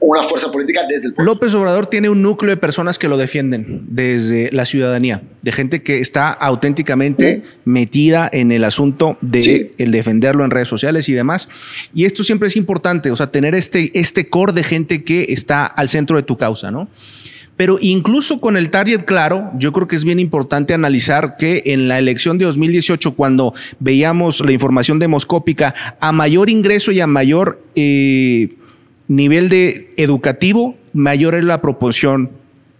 una fuerza política desde el poder. López Obrador tiene un núcleo de personas que lo defienden desde la ciudadanía, de gente que está auténticamente metida en el asunto de el defenderlo en redes sociales y demás. Y esto siempre es importante, o sea, tener este, este core de gente que está al centro de tu causa, ¿no? Pero incluso con el target claro, yo creo que es bien importante analizar que en la elección de 2018, cuando veíamos la información demoscópica, a mayor ingreso y a mayor eh, nivel de educativo, mayor es la proporción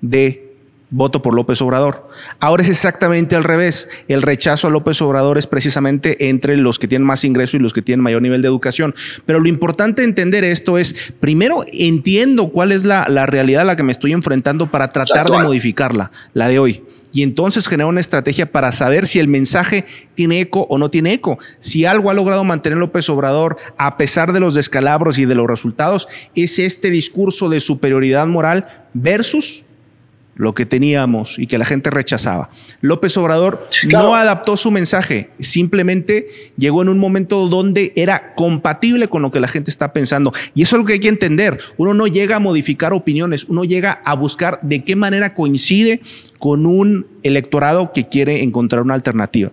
de voto por López Obrador. Ahora es exactamente al revés. El rechazo a López Obrador es precisamente entre los que tienen más ingreso y los que tienen mayor nivel de educación. Pero lo importante de entender esto es, primero entiendo cuál es la, realidad a la que me estoy enfrentando para tratar de modificarla, la de hoy. y entonces genera una estrategia para saber si el mensaje tiene eco o no tiene eco. Si algo ha logrado mantener López Obrador a pesar de los descalabros y de los resultados, es este discurso de superioridad moral versus lo que teníamos y que la gente rechazaba. López Obrador no adaptó su mensaje, simplemente llegó en un momento donde era compatible con lo que la gente está pensando. Y eso es lo que hay que entender. Uno no llega a modificar opiniones, uno llega a buscar de qué manera coincide con un electorado que quiere encontrar una alternativa.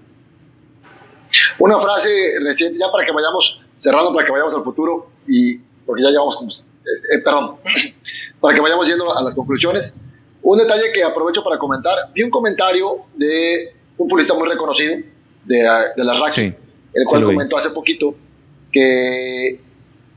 Una frase reciente, ya para que vayamos cerrando, para que vayamos al futuro, y porque ya llevamos, este, eh, perdón, para que vayamos yendo a las conclusiones un detalle que aprovecho para comentar, vi un comentario de un publicista muy reconocido de, de la RAC, el cual comentó hace poquito que,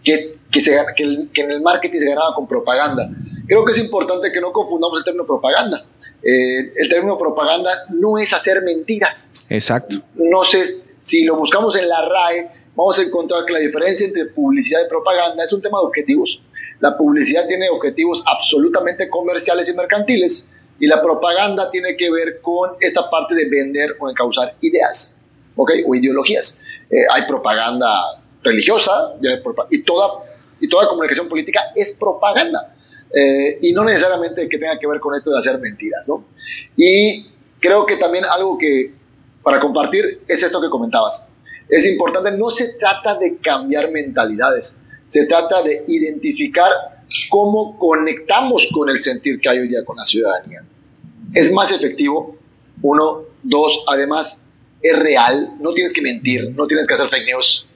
que, que, se, que, en el marketing se ganaba con propaganda. Creo que es importante que no confundamos el término propaganda. Eh, el término propaganda no es hacer mentiras. Exacto. No sé si lo buscamos en la RAE, vamos a encontrar que la diferencia entre publicidad y propaganda es un tema de objetivos. La publicidad tiene objetivos absolutamente comerciales y mercantiles y la propaganda tiene que ver con esta parte de vender o encauzar ideas ¿okay? o ideologías. Eh, hay propaganda religiosa y toda, y toda comunicación política es propaganda. Eh, y no necesariamente que tenga que ver con esto de hacer mentiras. ¿no? Y creo que también algo que para compartir es esto que comentabas. Es importante, no se trata de cambiar mentalidades, se trata de identificar cómo conectamos con el sentir que hay hoy día con la ciudadanía. Es más efectivo, uno, dos, además es real, no tienes que mentir, no tienes que hacer fake news,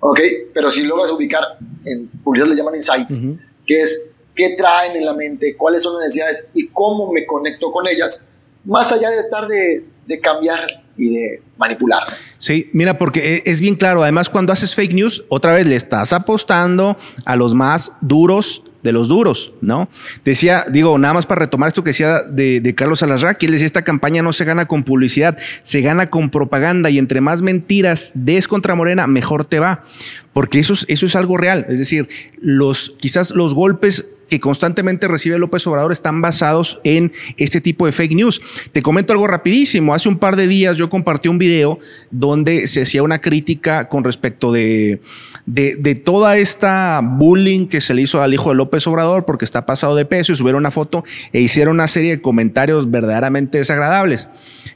¿ok? Pero si logras ubicar, en publicidad le llaman insights, que es qué traen en la mente, cuáles son las necesidades y cómo me conecto con ellas, más allá de tratar de, de cambiar y de manipular. Sí, mira, porque e, es bien claro, además cuando haces fake news, otra vez le estás apostando a los más duros de los duros, ¿no? Decía, digo, nada más para retomar esto que decía de, Carlos Salazar, que él decía, esta campaña no se gana con publicidad, se gana con propaganda y entre más mentiras des contra Morena, mejor te va, porque eso es, eso es algo real, es decir, los, quizás los golpes que constantemente recibe López Obrador están basados en este tipo de fake news. Te comento algo rapidísimo. Hace un par de días yo compartí un video donde se hacía una crítica con respecto de, de, toda esta bullying que se le hizo al hijo de López Obrador porque está pasado de peso y subieron una foto e hicieron una serie de comentarios verdaderamente desagradables.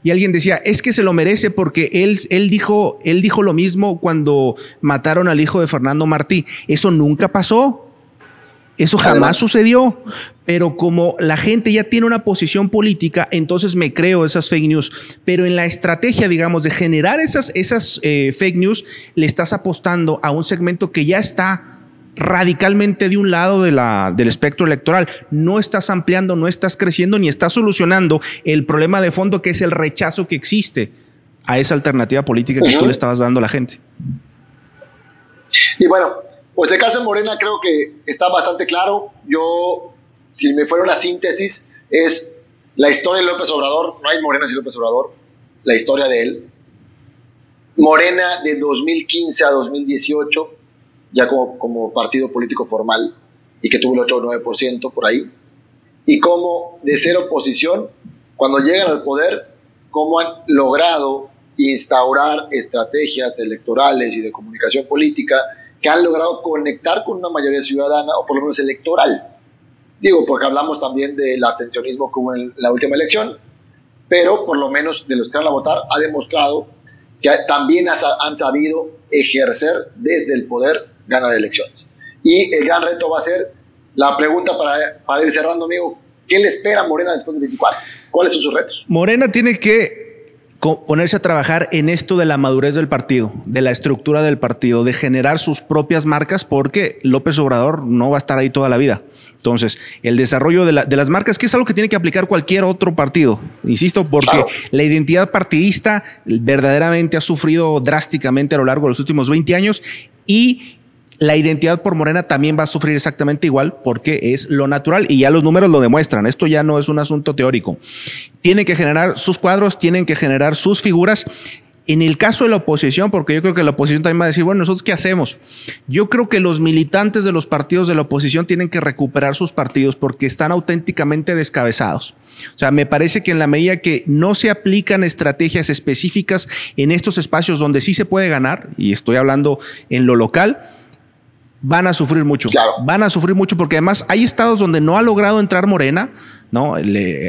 Y alguien decía, es que se lo merece porque él, él, dijo, él dijo lo mismo cuando mataron al hijo de Fernando Martí. Eso nunca pasó. Eso jamás sucedió, pero como la gente ya tiene una posición política, entonces me creo esas fake news. Pero en la estrategia, digamos, de generar esas, esas eh, fake news, le estás apostando a un segmento que ya está radicalmente de un lado de la, del espectro electoral. No estás ampliando, no estás creciendo, ni estás solucionando el problema de fondo que es el rechazo que existe a esa alternativa política que tú le estabas dando a la gente. Y bueno, pues el caso de Morena creo que está bastante claro. Yo, si me fuera una síntesis, es la historia de López Obrador. No hay Morena sin López Obrador. La historia de él. Morena de 2015 a 2018, ya como, como partido político formal, y que tuvo el 8 o 9% por ahí. Y como de ser oposición, cuando llegan al poder, cómo han logrado instaurar estrategias electorales y de comunicación política que han logrado conectar con una mayoría ciudadana o por lo menos electoral. Digo, porque hablamos también del abstencionismo hubo en la última elección, pero por lo menos de los que van a votar ha demostrado que también han sabido ejercer desde el poder ganar elecciones. Y el gran reto va a ser la pregunta para, para ir cerrando, amigo. ¿Qué le espera Morena después del 24? ¿Cuáles son sus retos? Morena tiene que ponerse a trabajar en esto de la madurez del partido, de la estructura del partido, de generar sus propias marcas, porque López Obrador no va a estar ahí toda la vida. Entonces, el desarrollo de, las marcas, que es algo que tiene que aplicar cualquier otro partido, insisto, porque la identidad partidista verdaderamente ha sufrido drásticamente a lo largo de los últimos 20 años y la identidad por Morena también va a sufrir exactamente igual porque es lo natural y ya los números lo demuestran. Esto ya no es un asunto teórico. Tienen que generar sus cuadros, tienen que generar sus figuras En el caso de la oposición, porque yo creo que la oposición también va a decir, bueno, nosotros qué hacemos. Yo creo que los militantes de los partidos de la oposición tienen que recuperar sus partidos porque están auténticamente descabezados. O sea, me parece que en la medida que no se aplican estrategias específicas en estos espacios donde sí se puede ganar, y estoy hablando en lo local, van a sufrir mucho. Van a sufrir mucho porque además hay estados donde no ha logrado entrar Morena, ¿no?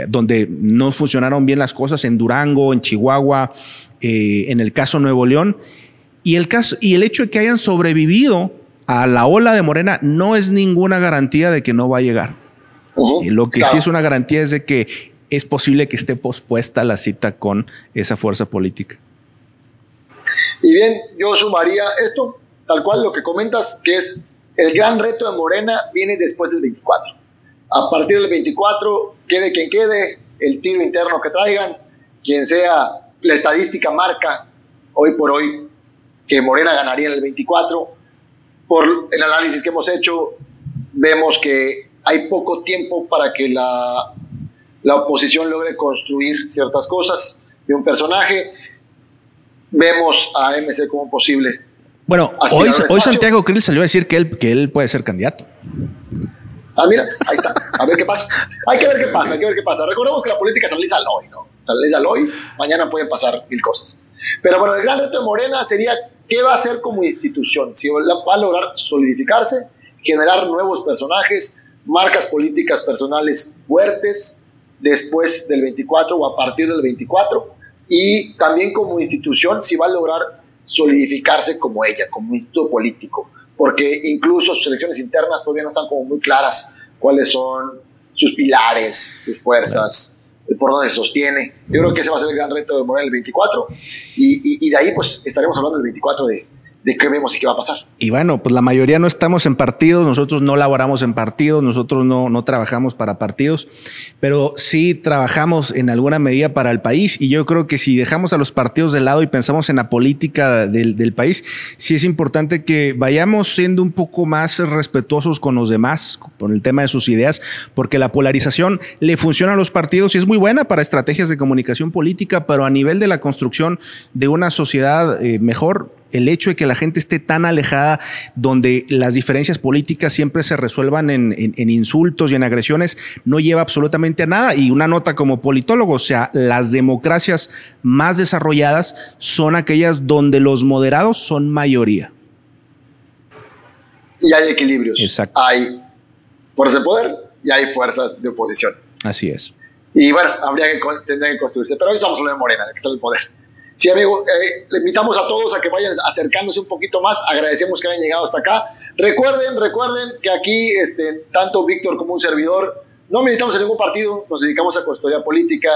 donde no funcionaron bien las cosas en Durango, en Chihuahua, eh, en el caso Nuevo León. Y el, caso, y el hecho de que hayan sobrevivido a la ola de Morena no es ninguna garantía de que no va a llegar. lo que sí es una garantía es de que es posible que esté pospuesta la cita con esa fuerza política. Y bien, yo sumaría esto, tal cual lo que comentas, que es el gran reto de Morena viene después del 24. A partir del 24, quede quien quede, el tiro interno que traigan, quien sea, la estadística marca hoy por hoy que Morena ganaría en el 24. Por el análisis que hemos hecho, vemos que hay poco tiempo para que la, la oposición logre construir ciertas cosas de un personaje. Vemos a MC como posible bueno, hoy, hoy Santiago Krill salió a decir que él, que él puede ser candidato. Ah, mira, ahí está. A ver qué pasa. Hay que ver qué pasa, hay que ver qué pasa. Recordemos que la política se realiza al hoy, ¿no? Se realiza al hoy, mañana pueden pasar mil cosas. Pero bueno, el gran reto de Morena sería qué va a hacer como institución. Si va a lograr solidificarse, generar nuevos personajes, marcas políticas personales fuertes después del 24 o a partir del 24. Y también como institución, si va a lograr solidificarse como ella, como instituto político, porque incluso sus elecciones internas todavía no están como muy claras cuáles son sus pilares, sus fuerzas, por dónde se sostiene. Yo creo que ese va a ser el gran reto de Morena el 24 y, y de ahí pues estaremos hablando el 24 de, de qué vemos y qué va a pasar. Y bueno, pues la mayoría no estamos en partidos, nosotros no laboramos en partidos, nosotros no, no trabajamos para partidos, pero sí trabajamos en alguna medida para el país y yo creo que si dejamos a los partidos de lado y pensamos en la política del, del país, sí es importante que vayamos siendo un poco más respetuosos con los demás, con el tema de sus ideas, porque la polarización le funciona a los partidos y es muy buena para estrategias de comunicación política, pero a nivel de la construcción de una sociedad eh, mejor, el hecho de que la gente esté tan alejada, donde las diferencias políticas siempre se resuelvan en, insultos y en agresiones, no lleva absolutamente a nada. Y una nota como politólogo, o sea, las democracias más desarrolladas son aquellas donde los moderados son mayoría. Y hay equilibrios. Exacto. Hay fuerzas de poder y hay fuerzas de oposición. Así es. Y bueno, habría que, tendría que construirse. Pero hoy estamos hablando de Morena, de que está el poder. Sí, amigo, eh, le invitamos a todos a que vayan acercándose un poquito más. Agradecemos que hayan llegado hasta acá. Recuerden, recuerden que aquí, este, tanto Víctor como un servidor, no militamos en ningún partido, nos dedicamos a consultoría política,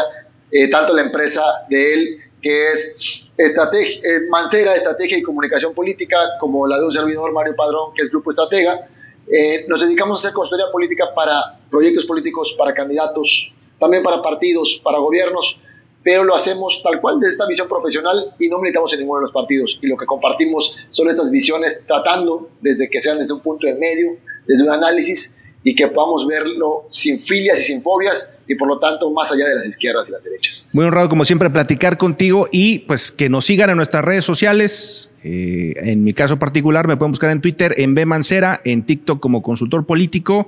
eh, tanto la empresa de él, que es estrategia, eh, Mancera, Estrategia y Comunicación Política, como la de un servidor, Mario Padrón, que es Grupo Estratega. nos dedicamos a hacer consultoría política para proyectos políticos, para candidatos, también para partidos, para gobiernos pero lo hacemos tal cual, desde esta visión profesional y no militamos en ninguno de los partidos. Y lo que compartimos son estas visiones tratando desde que sean desde un punto de medio, desde un análisis y que podamos verlo sin filias y sin fobias y por lo tanto más allá de las izquierdas y las derechas. Muy honrado como siempre platicar contigo y pues que nos sigan en nuestras redes sociales. Eh, en mi caso particular me pueden buscar en Twitter en B Mancera, en TikTok como consultor político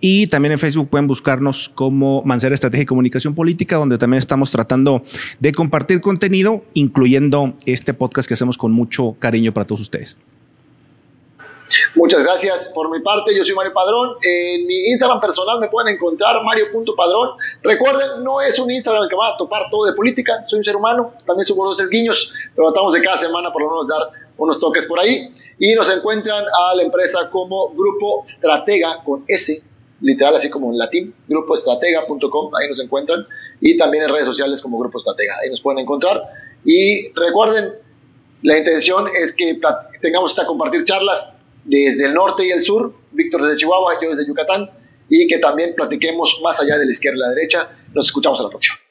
y también en Facebook pueden buscarnos como Mancera Estrategia y Comunicación Política, donde también estamos tratando de compartir contenido, incluyendo este podcast que hacemos con mucho cariño para todos ustedes. Muchas gracias por mi parte. Yo soy Mario Padrón. En mi Instagram personal me pueden encontrar mario.padrón. Recuerden, no es un Instagram que va a topar todo de política. Soy un ser humano. También subo dos guiños. Pero tratamos de cada semana por lo menos dar unos toques por ahí. Y nos encuentran a la empresa como Grupo Estratega con S, literal así como en latín, grupoestratega.com. Ahí nos encuentran. Y también en redes sociales como Grupo Estratega. Ahí nos pueden encontrar. Y recuerden, la intención es que tengamos esta compartir charlas desde el norte y el sur, Víctor desde Chihuahua, yo desde Yucatán, y que también platiquemos más allá de la izquierda y la derecha. Nos escuchamos a la próxima.